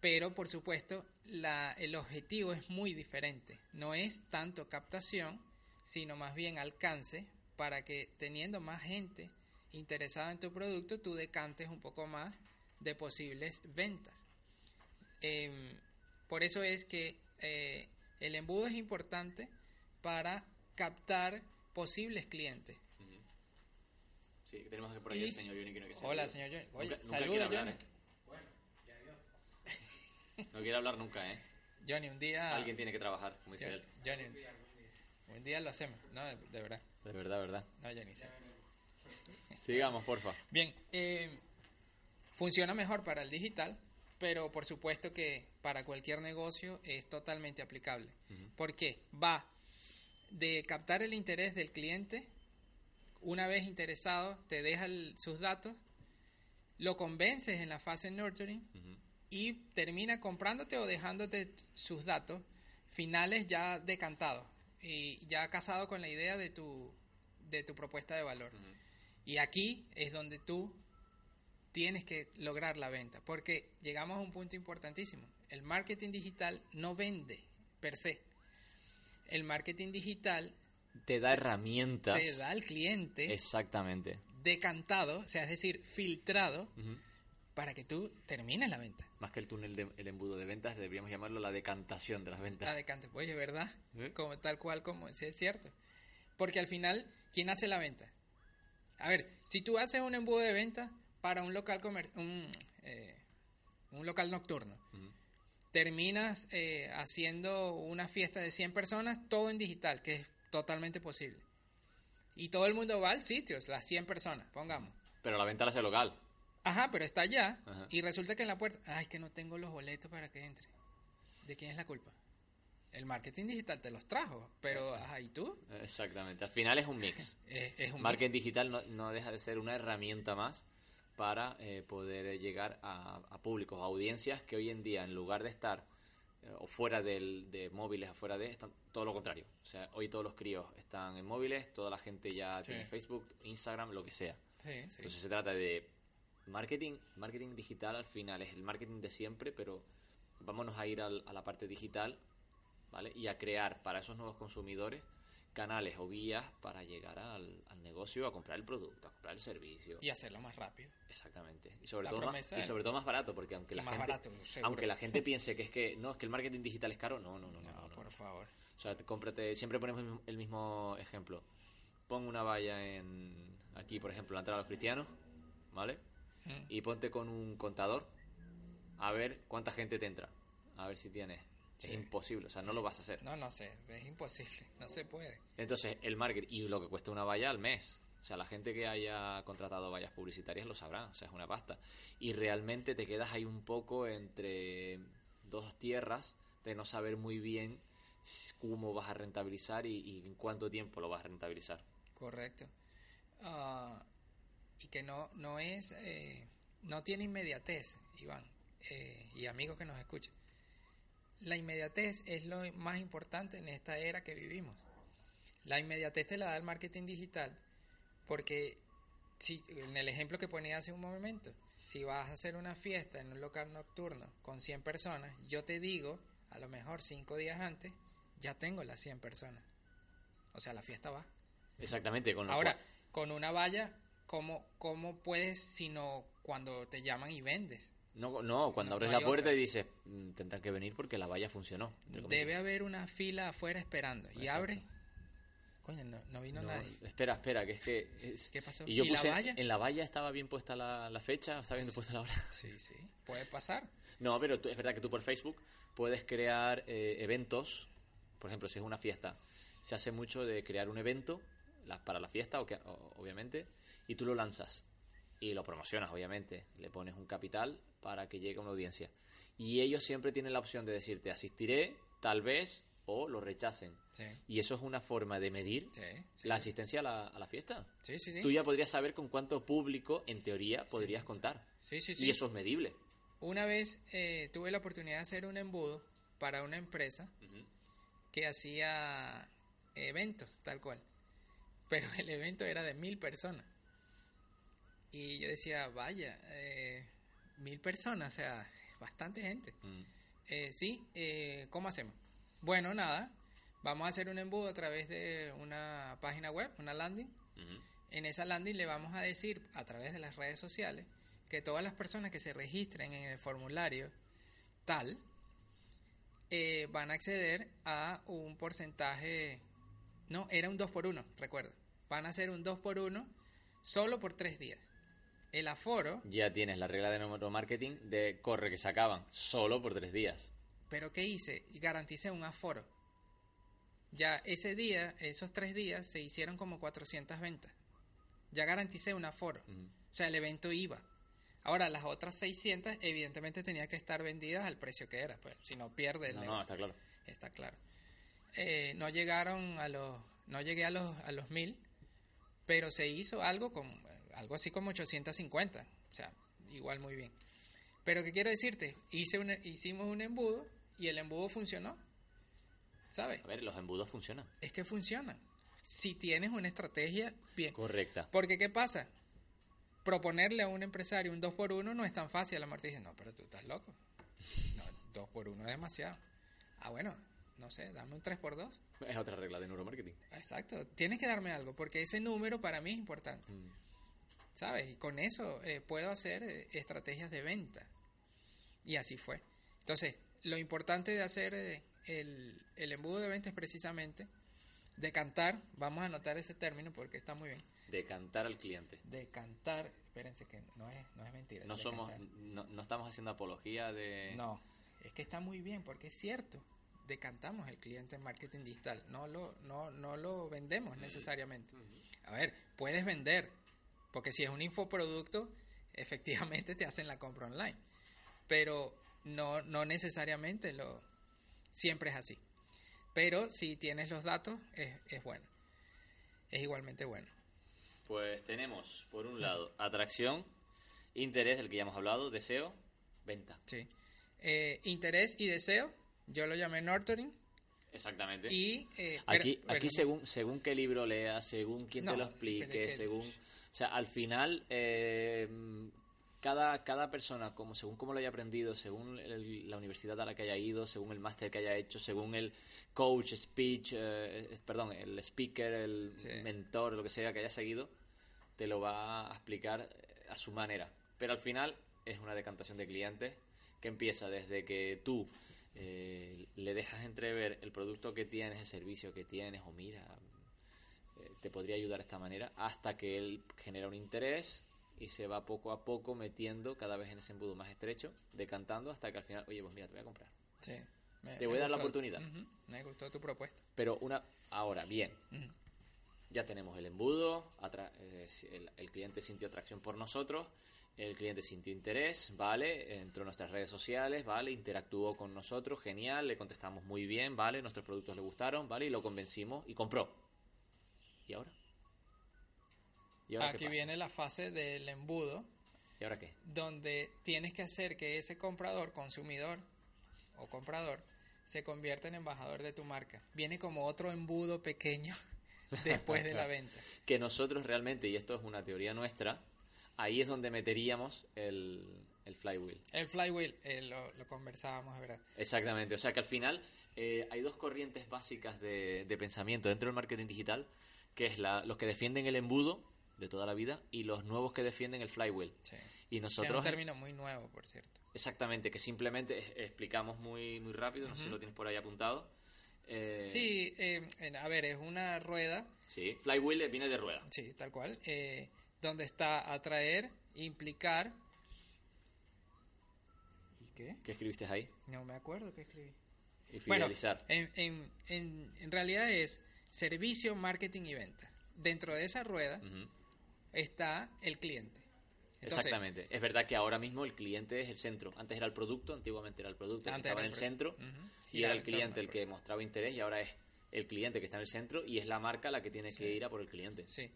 Pero por supuesto la, el objetivo es muy diferente. No es tanto captación, sino más bien alcance para que teniendo más gente interesada en tu producto, tú decantes un poco más de posibles ventas. Em, por eso es que eh, el embudo es importante para captar posibles clientes. Sí, que tenemos que por ahí Y- el señor Johnny que no quiere Hola, señor Johnny. Oye, Nunca, nunca saluda, hablar, Johnny. ¿eh? No quiere hablar nunca, ¿eh? Johnny, un día... Alguien tiene que trabajar, como dice él. Johnny, un día lo hacemos. No, de, de verdad. De verdad, verdad. No, Johnny, sí. Sigamos, porfa. Bien, eh, funciona mejor para el digital, pero por supuesto que para cualquier negocio es totalmente aplicable. ¿Por qué? Va de captar el interés del cliente, una vez interesado, te deja el- sus datos, lo convences en la fase nurturing y termina comprándote o dejándote sus datos finales ya decantados y ya casado con la idea de tu, de tu propuesta de valor. Y aquí es donde tú tienes que lograr la venta, porque llegamos a un punto importantísimo. El marketing digital no vende per se. El marketing digital Te da herramientas. te da al cliente Exactamente. decantado, o sea, es decir, filtrado, para que tú termines la venta. Más que el túnel de el embudo de ventas, deberíamos llamarlo la decantación de las ventas. La decante, pues es verdad, ¿Eh? como, tal cual como es cierto. Porque al final, ¿quién hace la venta? A ver, si tú haces un embudo de venta para un local comer un, eh, un local nocturno, terminas eh, haciendo una fiesta de 100 personas, todo en digital, que es totalmente posible. Y todo el mundo va al sitio, las 100 personas, pongamos. Pero la venta la hace local. Ajá, pero está allá Ajá. y resulta que en la puerta, ay, que no tengo los boletos para que entre. ¿De quién es la culpa? El marketing digital te los trajo, pero ajá, ¿y tú? Exactamente. Al final es un mix. [laughs] Es, es un Marketing mix. digital no, no deja de ser una herramienta más para eh, poder llegar a, a públicos, a audiencias que hoy en día, en lugar de estar eh, o fuera del, de móviles, afuera de, están todo lo contrario. O sea, hoy todos los críos están en móviles, toda la gente ya Sí. tiene Facebook, Instagram, lo que sea. Sí, sí. Entonces se trata de marketing, marketing digital al final es el marketing de siempre, pero vámonos a ir al- a la parte digital, ¿vale? Y a crear para esos nuevos consumidores canales o vías para llegar al, al negocio a comprar el producto, a comprar el servicio. Y hacerlo más rápido. Exactamente. Y sobre, La todo más, y sobre todo más barato, porque aunque la más gente, barato, aunque la gente [laughs] piense que es que no, es que el marketing digital es caro, no, no, no, no. No, no, no. por favor. O sea, te- cómprate, siempre ponemos el mismo- el mismo ejemplo. Pon una valla en aquí, por ejemplo, la entrada a los cristianos, ¿vale? Mm. Y ponte con un contador a ver cuánta gente te entra, a ver si tienes. Sí. Es imposible, o sea, no lo vas a hacer. No, no sé, es imposible, no se puede. Entonces, el marketing y lo que cuesta una valla al mes. O sea, la gente que haya contratado vallas publicitarias lo sabrá, o sea, es una pasta. Y realmente te quedas ahí un poco entre dos tierras de no saber muy bien cómo vas a rentabilizar y, y en cuánto tiempo lo vas a rentabilizar. Correcto. Ah, y que no, no es, eh, no tiene inmediatez, Iván, eh, y amigos que nos escuchan. La inmediatez es lo más importante en esta era que vivimos. La inmediatez te la da el marketing digital, porque si, en el ejemplo que ponía hace un momento, si vas a hacer una fiesta en un local nocturno con 100 personas, yo te digo, a lo mejor 5 días antes, ya tengo las 100 personas. O sea, la fiesta va. Exactamente, con Ahora, cual- con una valla, ¿cómo, ¿cómo puedes sino cuando te llaman y vendes? No, no, cuando no- abres no la puerta otra. y dices, "Mm, tendrán que venir porque la valla funcionó. entre comillas". Debe haber una fila afuera esperando. Y Exacto. abre. Coño, no, no vino No, nadie. espera, espera, que es que... es- ¿Qué pasó? Y yo ¿Y la puse, valla? en la valla estaba bien puesta la, la fecha, estaba bien puesta la hora. [laughs] Sí, sí, puede pasar. No, pero tú- es verdad que tú por Facebook puedes crear eh, eventos. Por ejemplo, si es una fiesta, se hace mucho de crear un evento la- para la fiesta, o que- o- obviamente, y tú lo lanzas. Y lo promocionas, obviamente. Le pones un capital para que llegue a una audiencia. Y ellos siempre tienen la opción de decirte asistiré, tal vez, o lo rechacen. Sí, Y eso es una forma de medir sí, sí. la asistencia a la, a la fiesta. Sí, sí, sí. Tú ya podrías saber con cuánto público, en teoría, podrías contar. Sí, sí, sí. Y eso es medible. Una vez eh, tuve la oportunidad de hacer un embudo para una empresa que hacía eventos, tal cual. Pero el evento era de mil personas. Y yo decía, vaya, eh, mil personas, o sea, bastante gente. Mm. Eh, sí, eh, ¿cómo hacemos? Bueno, nada, vamos a hacer un embudo a través de una página web, una landing. En esa landing le vamos a decir a través de las redes sociales que todas las personas que se registren en el formulario tal eh, van a acceder a un porcentaje, no, era un 2 por 1, recuerda, van a hacer un 2 por 1 solo por tres días. El aforo, Ya tienes la regla de neuromarketing de corre que se acaban solo por tres días. pero ¿qué hice? Garanticé un aforo. Ya ese día, esos tres días, se hicieron como 400 ventas. Ya garanticé un aforo. O sea, el evento iba. Ahora, las otras 600 evidentemente tenía que estar vendidas al precio que era. Pues, si no pierde el No, no, está claro. Está claro. Eh, no llegaron a los... No llegué a los, a los 1000, pero se hizo algo con algo así como 850. O sea, igual muy bien. Pero ¿qué quiero decirte? Hice hicimos un embudo y el embudo funcionó. ¿Sabes? A ver, los embudos funcionan. Es que funcionan. Si tienes una estrategia bien. Correcta. Porque, ¿qué pasa? Proponerle a un empresario un 2 por 1 no es tan fácil. A la muerte dice, no, pero tú estás loco. No, 2 por 1 es demasiado. Ah, bueno, no sé, dame un 3 por 2. Es otra regla de neuromarketing. Exacto, tienes que darme algo, porque ese número para mí es importante. Mm. ¿Sabes? Y con eso eh, puedo hacer eh, estrategias de venta. Y así fue. Entonces, lo importante de hacer eh, el, el embudo de venta es precisamente decantar, vamos a anotar ese término porque está muy bien. Decantar al cliente. Decantar, espérense que no es, no es mentira. No somos, no, no estamos haciendo apología de. No, es que está muy bien porque es cierto. Decantamos el cliente en marketing digital, no lo, no, no lo vendemos necesariamente. A ver, puedes vender, porque si es un infoproducto, efectivamente te hacen la compra online. Pero no, no necesariamente lo siempre es así. Pero si tienes los datos, es, es bueno. Es igualmente bueno. Pues tenemos, por un lado, atracción, interés, del que ya hemos hablado, deseo, venta. Sí. Eh, interés y deseo, yo lo llamé nurturing. Exactamente. Y eh, Aquí, pero- aquí pero- según, según qué libro leas, según quién te lo explique, que- según... O sea, al final, eh, cada, cada persona, como según cómo lo haya aprendido, según el- la universidad a la que haya ido, según el máster que haya hecho, según el coach, speech, eh, perdón, el speaker, el Sí. mentor, lo que sea que haya seguido, te lo va a explicar eh, a su manera. Pero al final es una decantación de clientes que empieza desde que tú eh, le dejas entrever el producto que tienes, el servicio que tienes, o mira, eh, te podría ayudar de esta manera, hasta que él genera un interés y se va poco a poco metiendo cada vez en ese embudo más estrecho, decantando hasta que al final, oye, pues mira, te voy a comprar. Sí. Me- Te voy a dar la oportunidad. Ujú, Me gustó tu propuesta. Pero una, ahora, bien, ya tenemos el embudo, atra- eh, el, el cliente sintió atracción por nosotros, el cliente sintió interés, ¿vale? Entró en nuestras redes sociales, ¿vale? Interactuó con nosotros, genial, le contestamos muy bien, ¿vale? Nuestros productos le gustaron, ¿vale? Y lo convencimos y compró. ¿Y ahora? ¿Y ahora Aquí viene la fase del embudo, ¿Y ahora qué? donde tienes que hacer que ese comprador, consumidor o comprador, se convierta en embajador de tu marca. Viene como otro embudo pequeño [laughs] después de la [laughs] venta. Que nosotros realmente, y esto es una teoría nuestra, ahí es donde meteríamos el, el flywheel. El flywheel, eh, lo, lo conversábamos, ¿verdad? Exactamente, o sea que al final eh, hay dos corrientes básicas de, de pensamiento dentro del marketing digital, que es la, los que defienden el embudo de toda la vida y los nuevos que defienden el flywheel. Sí. Y Es un nosotros, término muy nuevo, por cierto. exactamente, que simplemente explicamos muy, muy rápido, no sé si lo tienes por ahí apuntado. Eh, Sí, a ver, es una rueda, Sí, flywheel viene de rueda. sí, tal cual, eh, donde está atraer, implicar. ¿Y qué? ¿Qué escribiste ahí? No me acuerdo qué escribí. Y Bueno, fidelizar. en, en, en, en realidad es servicio, marketing y venta. Dentro de esa rueda está el cliente. Entonces, Exactamente. Es verdad que ahora mismo el cliente es el centro. Antes era el producto, antiguamente era el producto que estaba en el centro y era el cliente el que mostraba interés y ahora es el cliente que está en el centro y es la marca la que tiene que ir a por el cliente. Sí.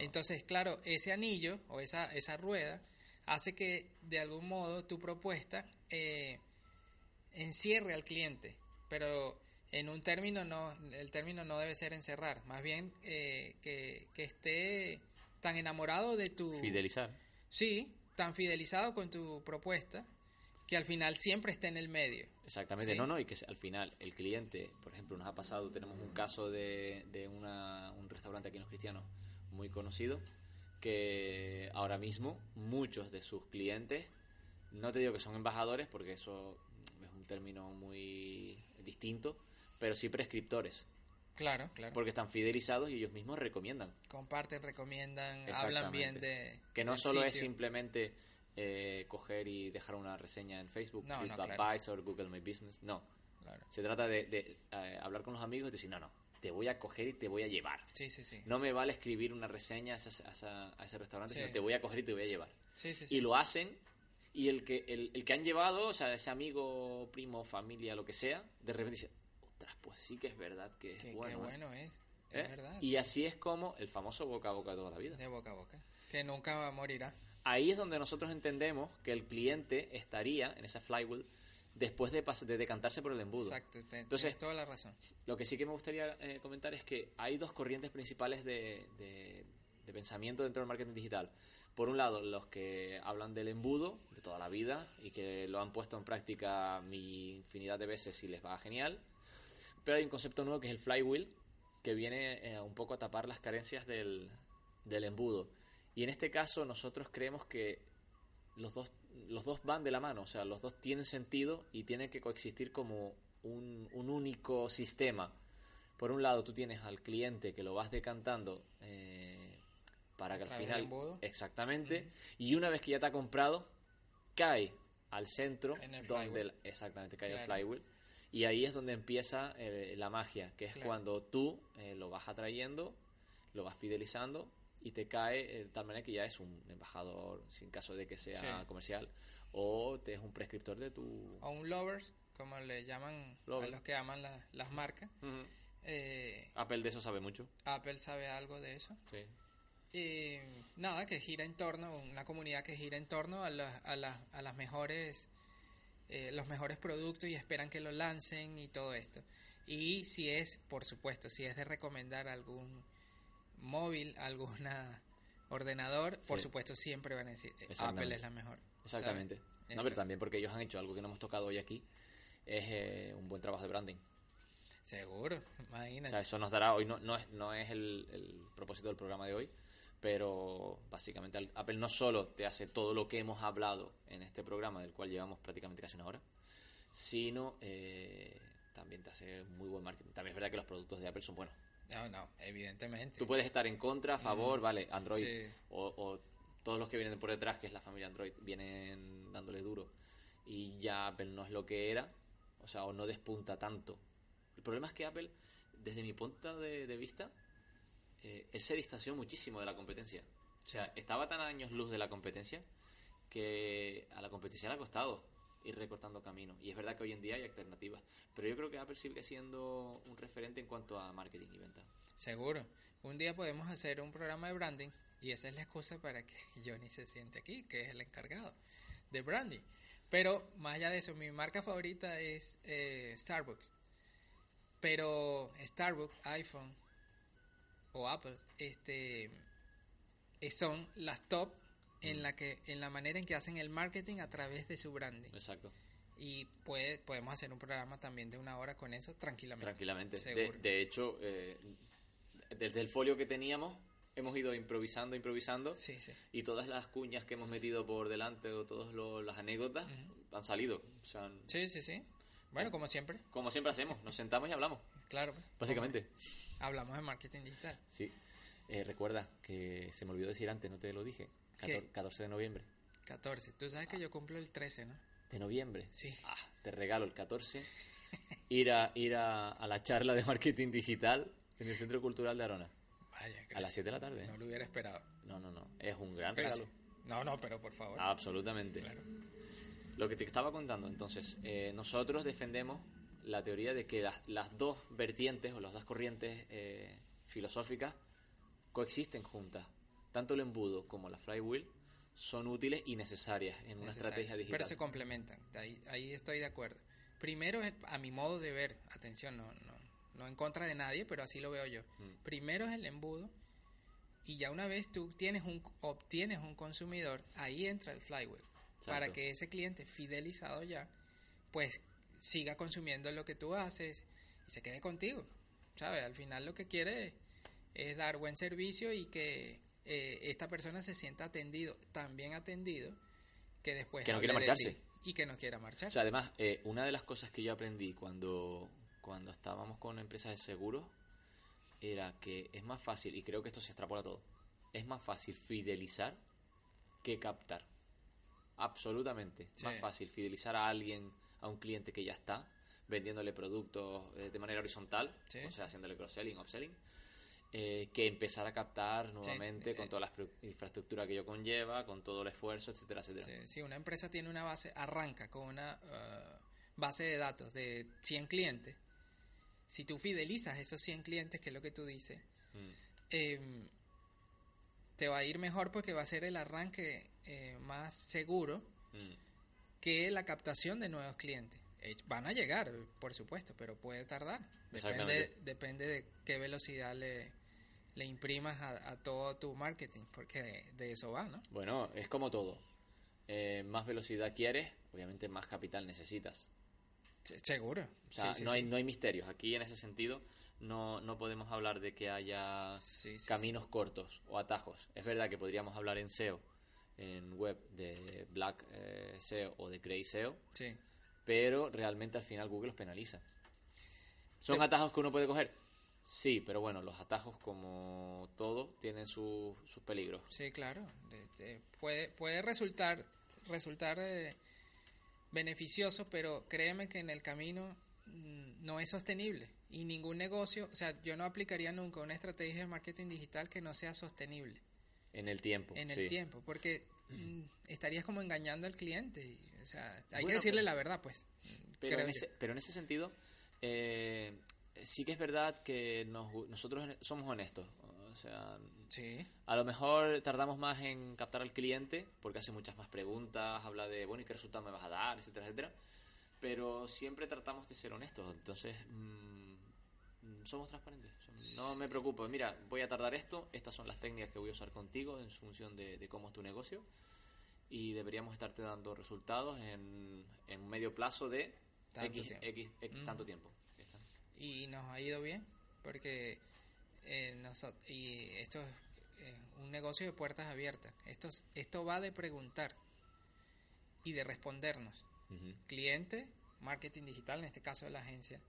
Entonces, claro, ese anillo o esa, esa rueda hace que de algún modo tu propuesta eh, encierre al cliente, pero en un término no, el término no debe ser encerrar, más bien eh, que, que esté tan enamorado de tu... Fidelizar. Sí, tan fidelizado con tu propuesta que al final siempre esté en el medio. Exactamente, Sí. no, no, y que al final el cliente, por ejemplo, nos ha pasado, tenemos un caso de, de una- un restaurante aquí en Los Cristianos muy conocido, que ahora mismo muchos de sus clientes, no te digo que son embajadores, porque eso es un término muy distinto, pero sí prescriptores, Claro, claro. porque están fidelizados y ellos mismos recomiendan. Comparten, recomiendan, hablan bien de... Que no solo es simplemente eh, coger y dejar una reseña en Facebook, No, no, claro. TripAdvisor, Google My Business, no. Claro. Se trata de, de, eh, hablar con los amigos y decir, no, no, te voy a coger y te voy a llevar. Sí, sí, sí. No me vale escribir una reseña a, esa- a ese restaurante, Sí. sino te voy a coger y te voy a llevar. Sí, sí, sí. Y lo hacen y el que, el, el que han llevado, o sea, ese amigo, primo, familia, lo que sea, de repente dice, ostras, pues sí que es verdad que es Qué, qué bueno. ¿eh?". bueno es. ¿Eh? Es verdad. Y así es como el famoso boca a boca de toda la vida. De boca a boca. Que nunca morirá. Ahí es donde nosotros entendemos que el cliente estaría en esa flywheel después de, de decantarse por el embudo. Exacto. te- Entonces- tienes toda la razón. Lo que sí que me gustaría eh, comentar es que hay dos corrientes principales de, de- de pensamiento dentro del marketing digital. Por un lado, los que hablan del embudo de toda la vida y que lo han puesto en práctica mi infinidad de veces y les va genial. Pero hay un concepto nuevo que es el flywheel, que viene eh, un poco a tapar las carencias del, del embudo. Y en este caso nosotros creemos que los dos, los dos van de la mano, o sea, los dos tienen sentido y tienen que coexistir como un, un único sistema. Por un lado, tú tienes al cliente que lo vas decantando eh, para que al final. del embudo. Exactamente. Y una vez que ya te ha comprado, cae al centro En el donde flywheel. el- exactamente cae el Claro. flywheel y ahí es donde empieza eh, la magia que es Claro. cuando tú eh, lo vas atrayendo lo vas fidelizando y te cae eh, de tal manera que ya es un embajador sin caso de que sea Sí. comercial o te es un prescriptor de tu O un lovers, como le llaman Lover. a los que aman la- las marcas. Ujú. Eh, Apple de eso sabe mucho Apple sabe algo de eso. sí Y nada, que gira en torno, una comunidad que gira en torno a, las- a, las- a las mejores, eh, los mejores productos y esperan que lo lancen y todo esto. Y si es, por supuesto, si es de recomendar algún móvil, [laughs] alguna ordenador, por supuesto siempre van a decir, eh. Apple es la mejor. Exactamente. ¿sabes? No, pero también porque ellos han hecho algo que no hemos tocado hoy aquí, es eh, un buen trabajo de branding. Seguro, O imagínate. sea, eso nos dará, hoy no, no es, no es el, el propósito del programa de hoy, pero básicamente Apple no solo te hace todo lo que hemos hablado en este programa, del cual llevamos prácticamente casi una hora, sino eh, también te hace muy buen marketing. También es verdad que los productos de Apple son buenos. No, no, evidentemente. Tú puedes estar en contra, a favor, vale, Android, Sí. o, o todos los que vienen por detrás, que es la familia Android, vienen dándole duro, y ya Apple no es lo que era, o sea, o no despunta tanto. El problema es que Apple, desde mi punto de, de vista, eh, él se distanció muchísimo de la competencia. O sea, estaba tan a años luz de la competencia que a la competencia le ha costado ir recortando camino. Y es verdad que hoy en día hay alternativas. Pero yo creo que Apple sigue siendo un referente en cuanto a marketing y venta. Seguro. Un día podemos hacer un programa de branding y esa es la excusa para que [laughs] Johnny se siente aquí, que es el encargado de branding. Pero más allá de eso, mi marca favorita es eh, Starbucks. Pero Starbucks, iPhone o Apple, este, eh, son las top en la que, en la manera en que hacen el marketing a través de su branding. Exacto. Y puede, podemos hacer un programa también de una hora con eso tranquilamente. Tranquilamente. De, Seguro. de hecho, eh, desde el folio que teníamos, hemos ido improvisando, improvisando. Sí, sí. Y todas las cuñas que hemos metido por delante o todas lo- las anécdotas han salido. O sea, Sí, sí, sí. Bueno, como siempre, como siempre hacemos, nos sentamos y hablamos. claro. Básicamente. Hablamos de marketing digital. Sí. Eh, recuerda que se me olvidó decir antes, no te lo dije. ¿Qué? 14, 14 de noviembre. 14. Tú sabes que yo cumplo el 13, ¿no? ¿De noviembre? Sí. Ah, te regalo el 14. Ir a, ir a, a la charla de marketing digital en el Centro Cultural de Arona. Vaya, A las 7 de la tarde. No lo hubiera esperado. No, no, no. Es un gran Gracias. regalo. No, no, pero por favor. Absolutamente. Claro. Lo que te estaba contando, entonces, eh, nosotros defendemos la teoría de que las, las dos vertientes o las dos corrientes eh, filosóficas coexisten juntas. Tanto el embudo como la flywheel son útiles y necesarias en una Necesario. estrategia digital. Pero se complementan. Ahí, ahí estoy de acuerdo. Primero, a mi modo de ver, atención, no, no, no en contra de nadie, pero así lo veo yo. Mm. Primero es el embudo y ya una vez tú tienes un, obtienes un consumidor, ahí entra el flywheel. Para Exacto. que ese cliente fidelizado ya, pues siga consumiendo lo que tú haces y se quede contigo. ¿Sabes? Al final lo que quiere es, es dar buen servicio y que eh, esta persona se sienta atendido, tan bien atendido, que después Que no quiera marcharse. Y que no quiera O marcharse. sea, además, eh, una de las cosas que yo aprendí cuando, cuando estábamos con empresas de seguros era que es más fácil, y creo que esto se extrapola a todo, es más fácil fidelizar que captar. Absolutamente. Sí. Más fácil fidelizar a alguien, a un cliente que ya está, vendiéndole productos eh, de manera horizontal, Sí. o sea, haciéndole cross-selling, upselling, eh, que empezar a captar nuevamente eh, con toda la infraestructura que ello conlleva, con todo el esfuerzo, etcétera, etcétera. Sí, si una empresa tiene una base, arranca con una uh, base de datos de 100 clientes, si tú fidelizas esos 100 clientes, que es lo que tú dices, Mm. eh, te va a ir mejor porque va a ser el arranque eh, más seguro Mm. que la captación de nuevos clientes. Eh, Van a llegar, por supuesto, pero puede tardar. Depende, depende de qué velocidad le, le imprimas a, a todo tu marketing, porque de, de eso va, ¿no? Bueno, es como todo. Eh, más velocidad quieres, obviamente más capital necesitas. Se- Seguro. O sea, Sí, sí, no, Hay, sí. no hay misterios. Aquí en ese sentido no, no podemos hablar de que haya caminos cortos o atajos. Es verdad que podríamos hablar en SEO, en web, de Black eh, SEO o de Grey SEO, Sí. pero realmente al final Google los penaliza. ¿Son Te- atajos que uno puede coger? Sí, pero bueno, los atajos como todo tienen sus sus peligros. Sí, claro. De- de- puede, puede resultar, resultar eh, beneficioso, pero créeme que en el camino mm, no es sostenible. Y ningún negocio, o sea, yo no aplicaría nunca una estrategia de marketing digital que no sea sostenible En el tiempo. en el sí. tiempo, porque mm, estarías como engañando al cliente. o sea, hay que decirle pero- la verdad, pues. Pero en, ese, pero en ese sentido, eh, sí que es verdad que nos nosotros somos honestos. O sea, Sí, a lo mejor tardamos más en captar al cliente porque hace muchas más preguntas, habla de, bueno, ¿y qué resultado me vas a dar? etcétera, etcétera. Pero siempre tratamos de ser honestos. Entonces, mm, somos transparentes. No me preocupo. Mira, voy a tardar esto. Estas son las técnicas que voy a usar contigo en función de, de cómo es tu negocio. y deberíamos estarte dando resultados en, en medio plazo de Tanto X, tiempo. X- X Mm. tanto tiempo. Y nos ha ido bien porque eh, noso- y esto es eh, un negocio de puertas abiertas. Esto es- esto va de preguntar y de respondernos. Cliente marketing digital en este caso de la agencia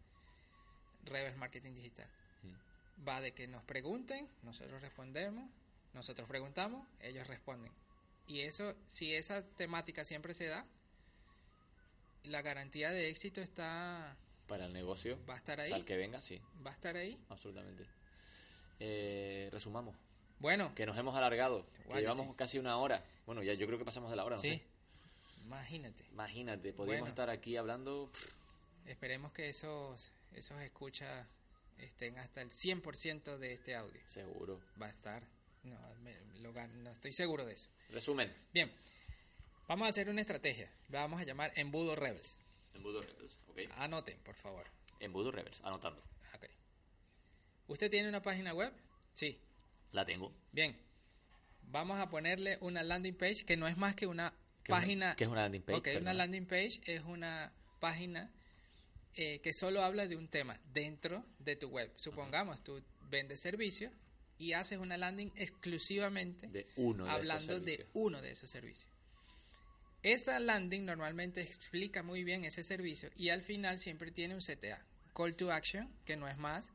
Rebels Marketing Digital. Va de que nos pregunten nosotros respondemos nosotros preguntamos ellos responden. Y eso si esa temática siempre se da la garantía de éxito está Para el negocio, va a estar o ahí sea, el que venga, sí, va a estar ahí absolutamente. Eh, resumamos, Bueno, que nos hemos alargado, que llevamos sí. casi una hora. Bueno, ya yo creo que pasamos de la hora, no sí, sé. imagínate. Imagínate, podríamos Bueno. estar aquí hablando... Esperemos que esos, esos escuchas estén hasta el 100% de este audio. seguro. Va a estar. No, me- lo no estoy seguro de eso. Resumen, Bien, vamos a hacer una estrategia. La vamos a llamar Embudo Rebels. Embudo Rebels, ¿ok? Anoten, por favor. Embudo Rebels, anotando. Ok. ¿Usted tiene una página web? Sí. La tengo. Bien. Vamos a ponerle una landing page que no es más que una ¿Qué es una- página. qué es una landing page? Ok, una landing page es una página eh, que solo habla de un tema dentro de tu web. Supongamos, tú vendes servicios y haces una landing exclusivamente De uno de esos hablando de uno de esos servicios. Esa landing normalmente explica muy bien ese servicio y al final siempre tiene un CTA, Call to Action, que no es más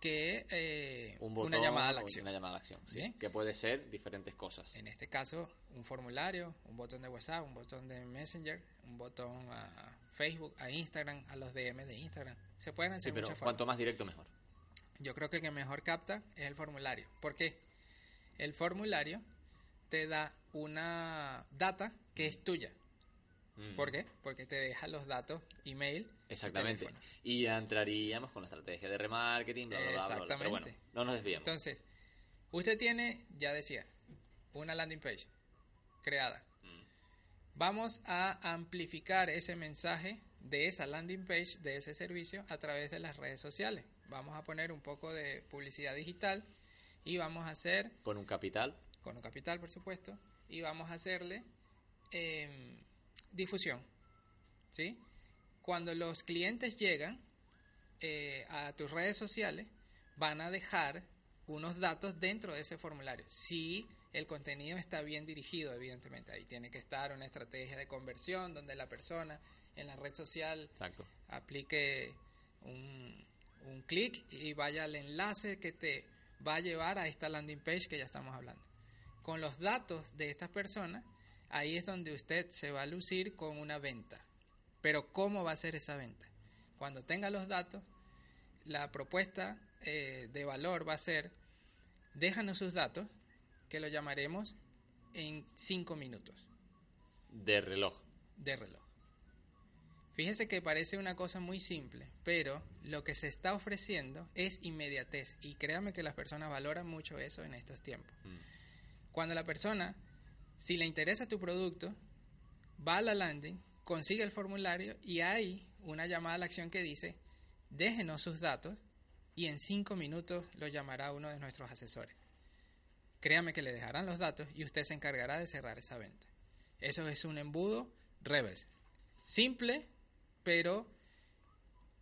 que eh, Un botón, una llamada a la acción. Una llamada a la acción, sí. Que puede ser diferentes cosas. En este caso, un formulario, un botón de WhatsApp, un botón de Messenger, un botón a Facebook, a Instagram, a los DM de Instagram. Se pueden hacer Sí, pero muchas cuanto formas. más directo mejor. Yo creo que el que mejor capta es el formulario. ¿Por qué? El formulario te da una data que es tuya. Mm. ¿Por qué? Porque te deja los datos, email, Exactamente. Y ya entraríamos con la estrategia de remarketing, bla, bla, bla, bla, bla. Pero bueno, Exactamente. no nos desviamos. Entonces, usted tiene, ya decía, una landing page creada. Mm. Vamos a amplificar ese mensaje de esa landing page, de ese servicio, a través de las redes sociales. Vamos a poner un poco de publicidad digital y vamos a hacer, Con un capital, con un capital por supuesto, y vamos a hacerle em, difusión. ¿Sí? Cuando los clientes llegan eh, a tus redes sociales, van a dejar unos datos dentro de ese formulario. Si el contenido está bien dirigido, evidentemente, ahí tiene que estar una estrategia de conversión donde la persona en la red social exacto. aplique un, un clic y vaya al enlace que te va a llevar a esta landing page que ya estamos hablando. Con los datos de estas personas, ahí es donde usted se va a lucir con una venta. Pero ¿cómo va a ser esa venta? Cuando tenga los datos, la propuesta eh, de valor va a ser, déjanos sus datos, que lo llamaremos en 5 minutos De reloj. de reloj. Fíjese que parece una cosa muy simple, pero lo que se está ofreciendo es inmediatez y créame que las personas valoran mucho eso en estos tiempos. Mm. Cuando la persona, si le interesa tu producto, va a la landing, consigue el formulario y hay una llamada a la acción que dice, déjenos sus datos y en cinco minutos lo llamará uno de nuestros asesores. Créame que le dejarán los datos y usted se encargará de cerrar esa venta. Eso es un embudo Rebels. Simple, pero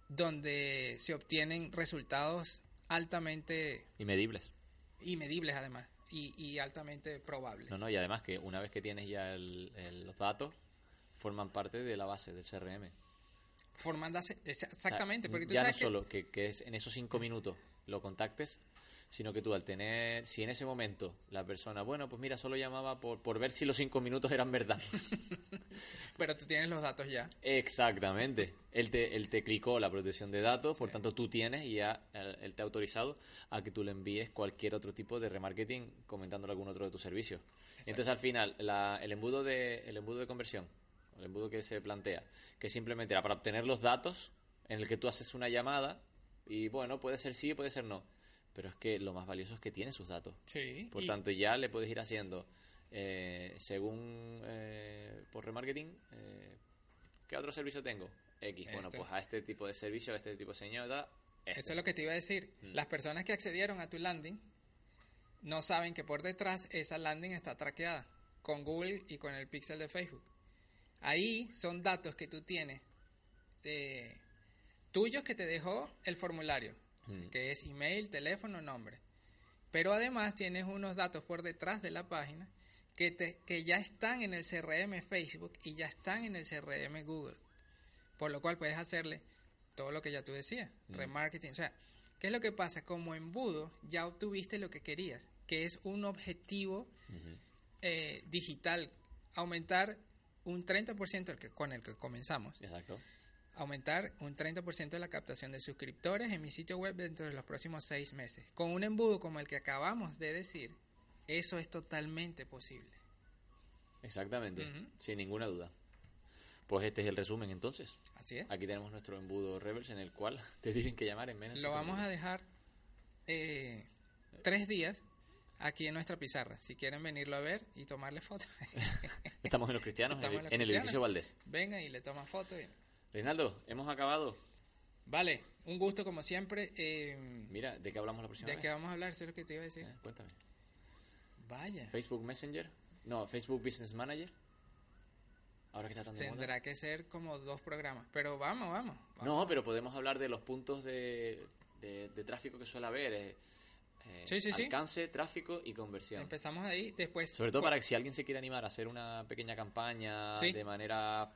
donde se obtienen resultados altamente Y medibles. y medibles además y, y altamente probables. No, no, y además que una vez que tienes ya el- el- los datos, forman parte de la base del CRM. Formándose exactamente, O sea, porque tú ya sabes no que solo que, que es en esos cinco minutos lo contactes, sino que tú al tener, si en ese momento la persona, bueno, pues mira, solo llamaba por, por ver si los cinco minutos eran verdad. [laughs] pero tú tienes los datos ya. Exactamente. Él te, él te clicó la protección de datos, por tanto tú tienes y ya él, él te ha autorizado a que tú le envíes cualquier otro tipo de remarketing comentándole algún otro de tus servicios. Entonces al final, la- el, embudo de, el embudo de conversión, el embudo que se plantea, que simplemente era para obtener los datos en el que tú haces una llamada y bueno, puede ser sí, puede ser no. Pero es que lo más valioso es que tiene sus datos. Sí. Por y- tanto, ya le puedes ir haciendo, eh, según eh, por remarketing, eh, ¿qué otro servicio tengo? X. Bueno, pues a este tipo de servicio, a este tipo de señora. este. Eso es lo que te iba a decir. Mm. Las personas que accedieron a tu landing no saben que por detrás esa landing está traqueada con Google y con el Pixel de Facebook. Ahí son datos que tú tienes de tuyos que te dejó el formulario, que es email, teléfono, nombre. Pero además tienes unos datos por detrás de la página que, te, que ya están en el CRM Facebook y ya están en el CRM Google. Por lo cual puedes hacerle todo lo que ya tú decías, remarketing. O sea, ¿qué es lo que pasa? Como embudo ya obtuviste lo que querías, que es un objetivo eh, digital, aumentar un 30% el que, con el que comenzamos. Exacto. Aumentar un 30% de la captación de suscriptores en mi sitio web dentro de los próximos seis meses. Con un embudo como el que acabamos de decir, eso es totalmente posible. Exactamente, sin ninguna duda. Pues este es el resumen entonces. Así es. Aquí tenemos nuestro embudo Rebels en el cual [laughs] te tienen que llamar en menos Lo vamos a dejar eh, tres días aquí en nuestra pizarra. Si quieren venirlo a ver y tomarle fotos, [laughs] Estamos en los cristianos, en el, en los en el cristianos. edificio Valdés. vengan y le toman fotos. y- Reinaldo, hemos acabado. Vale, un gusto como siempre. eh, Mira, ¿de qué hablamos la próxima ¿De vez? qué vamos a hablar? Eso es lo que te iba a decir. Eh, Cuéntame. Vaya. Facebook Messenger. No, Facebook Business Manager. Ahora que está tan de moda. Tendrá que ser como dos programas. Pero vamos, vamos. vamos. No, pero podemos hablar de los puntos de, de, de tráfico que suele haber. eh, eh, Sí, sí, sí. alcance, tráfico y conversión. Empezamos ahí, después... Sobre todo para que si alguien se quiere animar a hacer una pequeña campaña de manera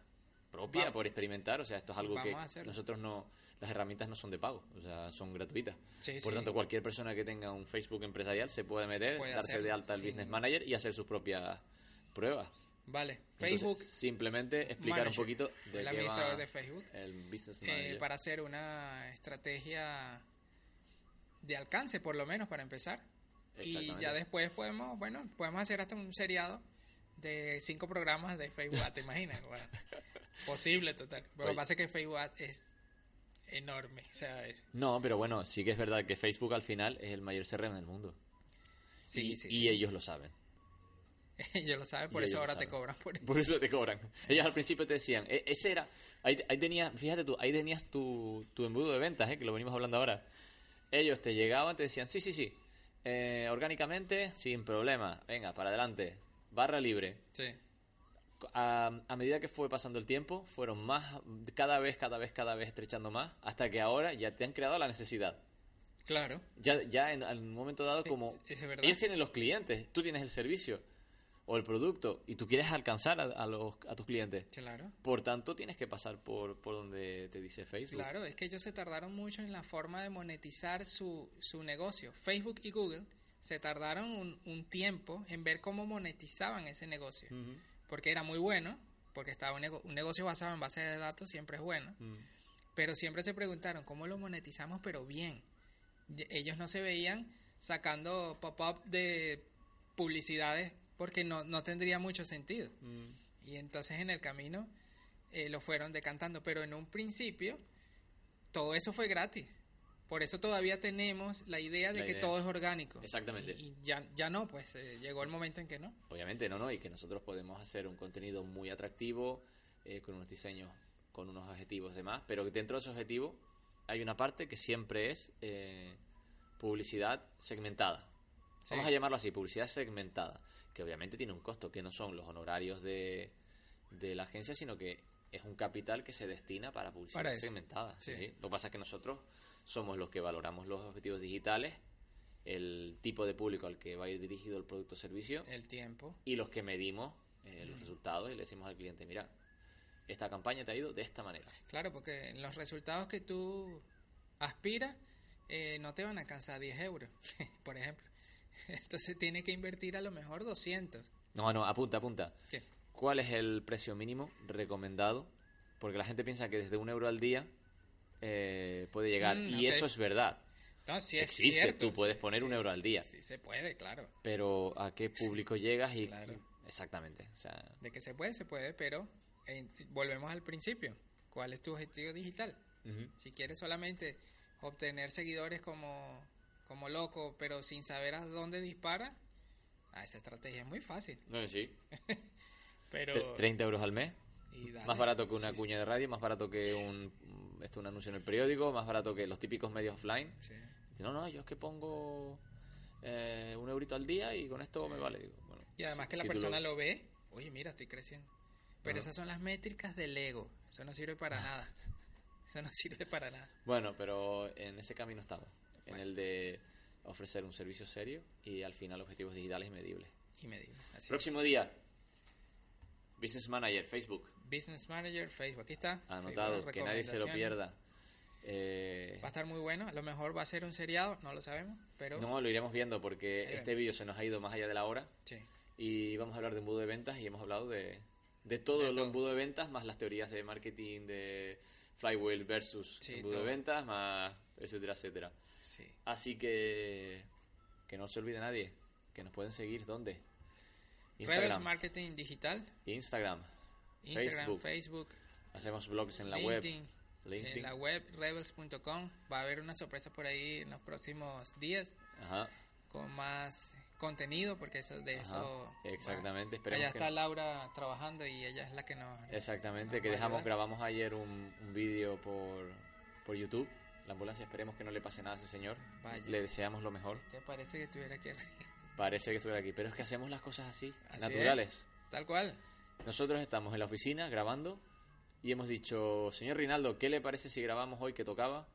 propia Vamos. por experimentar, o sea, esto es algo Vamos que nosotros no, las herramientas no son de pago, o sea, son gratuitas. Sí, por sí. tanto, cualquier persona que tenga un Facebook empresarial se puede meter, Puede darse de alta sí. Business Manager y hacer sus propias pruebas. Vale, Entonces, Facebook simplemente explicar Manager, un poquito de el administrador va de Facebook, el Business eh, Manager. para hacer una estrategia de alcance, por lo menos, para empezar. Y ya después podemos, bueno, podemos hacer hasta un seriado de cinco programas de Facebook ¿te imaginas? [laughs] Bueno, posible, total. Lo que pasa es que Facebook es enorme, No, pero bueno, sí que es verdad que Facebook al final es el mayor CRM del mundo. sí, y, sí, y sí. ellos lo saben. [laughs] Ellos lo saben, por Y eso ahora te cobran por [laughs] eso. Por eso te cobran. Ellos al principio te decían, "E- ese era, ahí, ahí tenías, fíjate tú, ahí tenías tu, tu embudo de ventas, ¿eh? que lo venimos hablando ahora. Ellos te llegaban, te decían, sí, sí, sí, eh, orgánicamente, sin problema, venga, para adelante, barra libre. Sí, A, a medida que fue pasando el tiempo, fueron más, cada vez, cada vez, cada vez estrechando más, hasta que ahora ya te han creado la necesidad. claro. Ya, ya en, un momento dado, Sí, como es verdad. ellos tienen los clientes, tú tienes el servicio o el producto y tú quieres alcanzar a, a los, a tus clientes. Claro. Por tanto, tienes que pasar por, por donde te dice Facebook. Claro, es que ellos se tardaron mucho en la forma de monetizar su, su negocio. Facebook y Google se tardaron un, un tiempo en ver cómo monetizaban ese negocio. Porque era muy bueno, porque estaba un, nego- un negocio basado en base de datos siempre es bueno. Pero siempre se preguntaron cómo lo monetizamos, pero bien. Ellos no se veían sacando pop-up de publicidades porque no, no tendría mucho sentido. Mm. Y entonces en el camino eh, lo fueron decantando. Pero en un principio todo eso fue gratis. Por eso todavía tenemos la idea de La que idea. todo es orgánico. Exactamente. Y, y ya, ya no, pues eh, llegó el momento en que no. Obviamente, no, no, y que nosotros podemos hacer un contenido muy atractivo, eh, con unos diseños, con unos objetivos y demás, pero que dentro de ese objetivo hay una parte que siempre es eh, publicidad segmentada. Sí. Vamos a llamarlo así, publicidad segmentada, que obviamente tiene un costo, que no son los honorarios de, de la agencia, sino que es un capital que se destina para publicidad Para segmentada. sí. Lo que pasa es que nosotros somos los que valoramos los objetivos digitales, el tipo de público al que va a ir dirigido el producto o servicio El tiempo. y los que medimos eh, los resultados y le decimos al cliente, mira, esta campaña te ha ido de esta manera. Claro, porque en los resultados que tú aspiras eh, no te van a alcanzar 10 euros, [laughs] por ejemplo. [laughs] Entonces tienes que invertir a lo mejor 200. No, no, apunta, apunta. ¿Qué? ¿Cuál es el precio mínimo recomendado? Porque la gente piensa que desde un euro al día eh, puede llegar. Mm, y eso es verdad. No, sí es Existe, cierto, tú puedes sí, poner un sí, euro al día. Sí, se puede, claro. Pero ¿a qué público llegas? y Claro. Exactamente. O sea, De que se puede, se puede, pero eh, volvemos al principio. ¿Cuál es tu objetivo digital? ujú. Si quieres solamente obtener seguidores como, como loco, pero sin saber a dónde dispara, ah, esa estrategia es muy fácil. No, sí. [laughs] Pero Tre- 30 euros al mes. Más barato que una Sí, sí, cuña de radio, más barato que un, esto, un anuncio en el periódico, más barato que los típicos medios offline. sí. Dice, no, no, yo es que pongo eh, un eurito al día y con esto me vale. Digo, bueno, Y además que la Si persona lo- lo ve, oye, mira, estoy creciendo. Pero esas son las métricas del ego. Eso no sirve para [laughs] nada. Eso no sirve para nada. Bueno, pero en ese camino estamos. En el de ofrecer un servicio serio y al final objetivos digitales y medibles. Y medible. Así es. Próximo día. Business Manager, Facebook. Business Manager, Facebook. Aquí está. Anotado, que nadie se lo pierda. Eh, Va a estar muy bueno. A lo mejor va a ser un seriado, no lo sabemos. Pero no, lo iremos viendo porque Ahí este vídeo se nos ha ido más allá de la hora sí. y vamos a hablar de embudo de ventas y hemos hablado de, de todo el embudo de ventas más las teorías de marketing de Flywheel versus Sí, embudo todo. de ventas más etcétera, etcétera. sí. Así que que no se olvide nadie que nos pueden seguir ¿dónde? Rebels Instagram, Marketing Digital. Instagram, Instagram, Facebook. Facebook, hacemos blogs en la web, LinkedIn. LinkedIn. En la web rebels.com va a haber una sorpresa por ahí en los próximos días Ajá, con más contenido porque eso de Ajá, eso exactamente, esperemos allá que- está Laura trabajando y ella es la que nos exactamente, nos que dejamos, ayudar. grabamos ayer un, un vídeo por, por YouTube. La ambulancia, esperemos que no le pase nada a ese señor. Vaya. Le deseamos lo mejor. que parece que estuviera aquí arriba. Parece que estuviera aquí, pero es que hacemos las cosas así, Así naturales. tal cual Nosotros estamos en la oficina grabando y hemos dicho, señor Rinaldo, ¿qué le parece si grabamos hoy que tocaba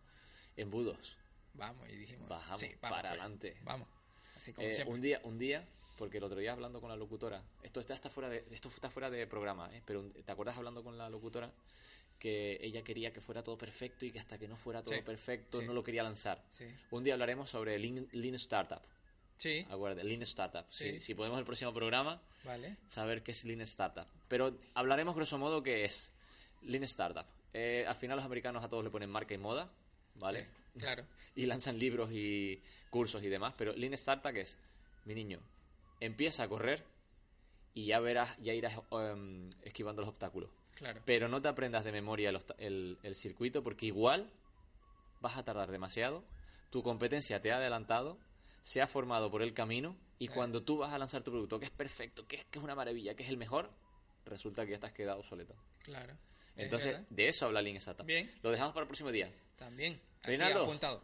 embudos? vamos y dijimos Bajamos sí, vamos, para pues, adelante. vamos así como Eh, siempre un día, un día, porque el otro día hablando con la locutora, esto está, está fuera de, esto está fuera de programa, ¿eh? pero ¿te acuerdas hablando con la locutora? Que ella quería que fuera todo perfecto y que hasta que no fuera todo Sí, perfecto sí. no lo quería lanzar. sí Un día hablaremos sobre Lean, Lean Startup. Sí Acuérdate, Lean Startup. Si, Sí. si podemos el próximo programa, vale saber qué es Lean Startup. Pero hablaremos grosso modo qué es Lean Startup. Eh, al final los americanos a todos le ponen marca y moda, ¿vale? Sí, claro [laughs] y lanzan libros y cursos y demás. Pero Lean Startup ¿qué es, mi niño, empieza a correr y ya verás, ya irás em, esquivando los obstáculos. claro Pero no te aprendas de memoria el, obsta- el- el circuito porque igual vas a tardar demasiado. Tu competencia te ha adelantado, se ha formado por el camino y cuando tú vas a lanzar tu producto, que es perfecto, que es, que es una maravilla, que es el mejor, resulta que ya has quedado obsoleto. claro Es Entonces, de eso habla Lean Startup. Bien. Lo dejamos para el próximo día. también aquí Reinaldo. apuntado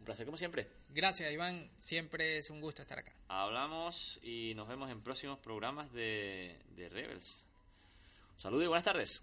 Un placer como siempre. gracias Iván siempre es un gusto estar acá Hablamos y nos vemos en próximos programas de, de Rebels. Un saludo y buenas tardes.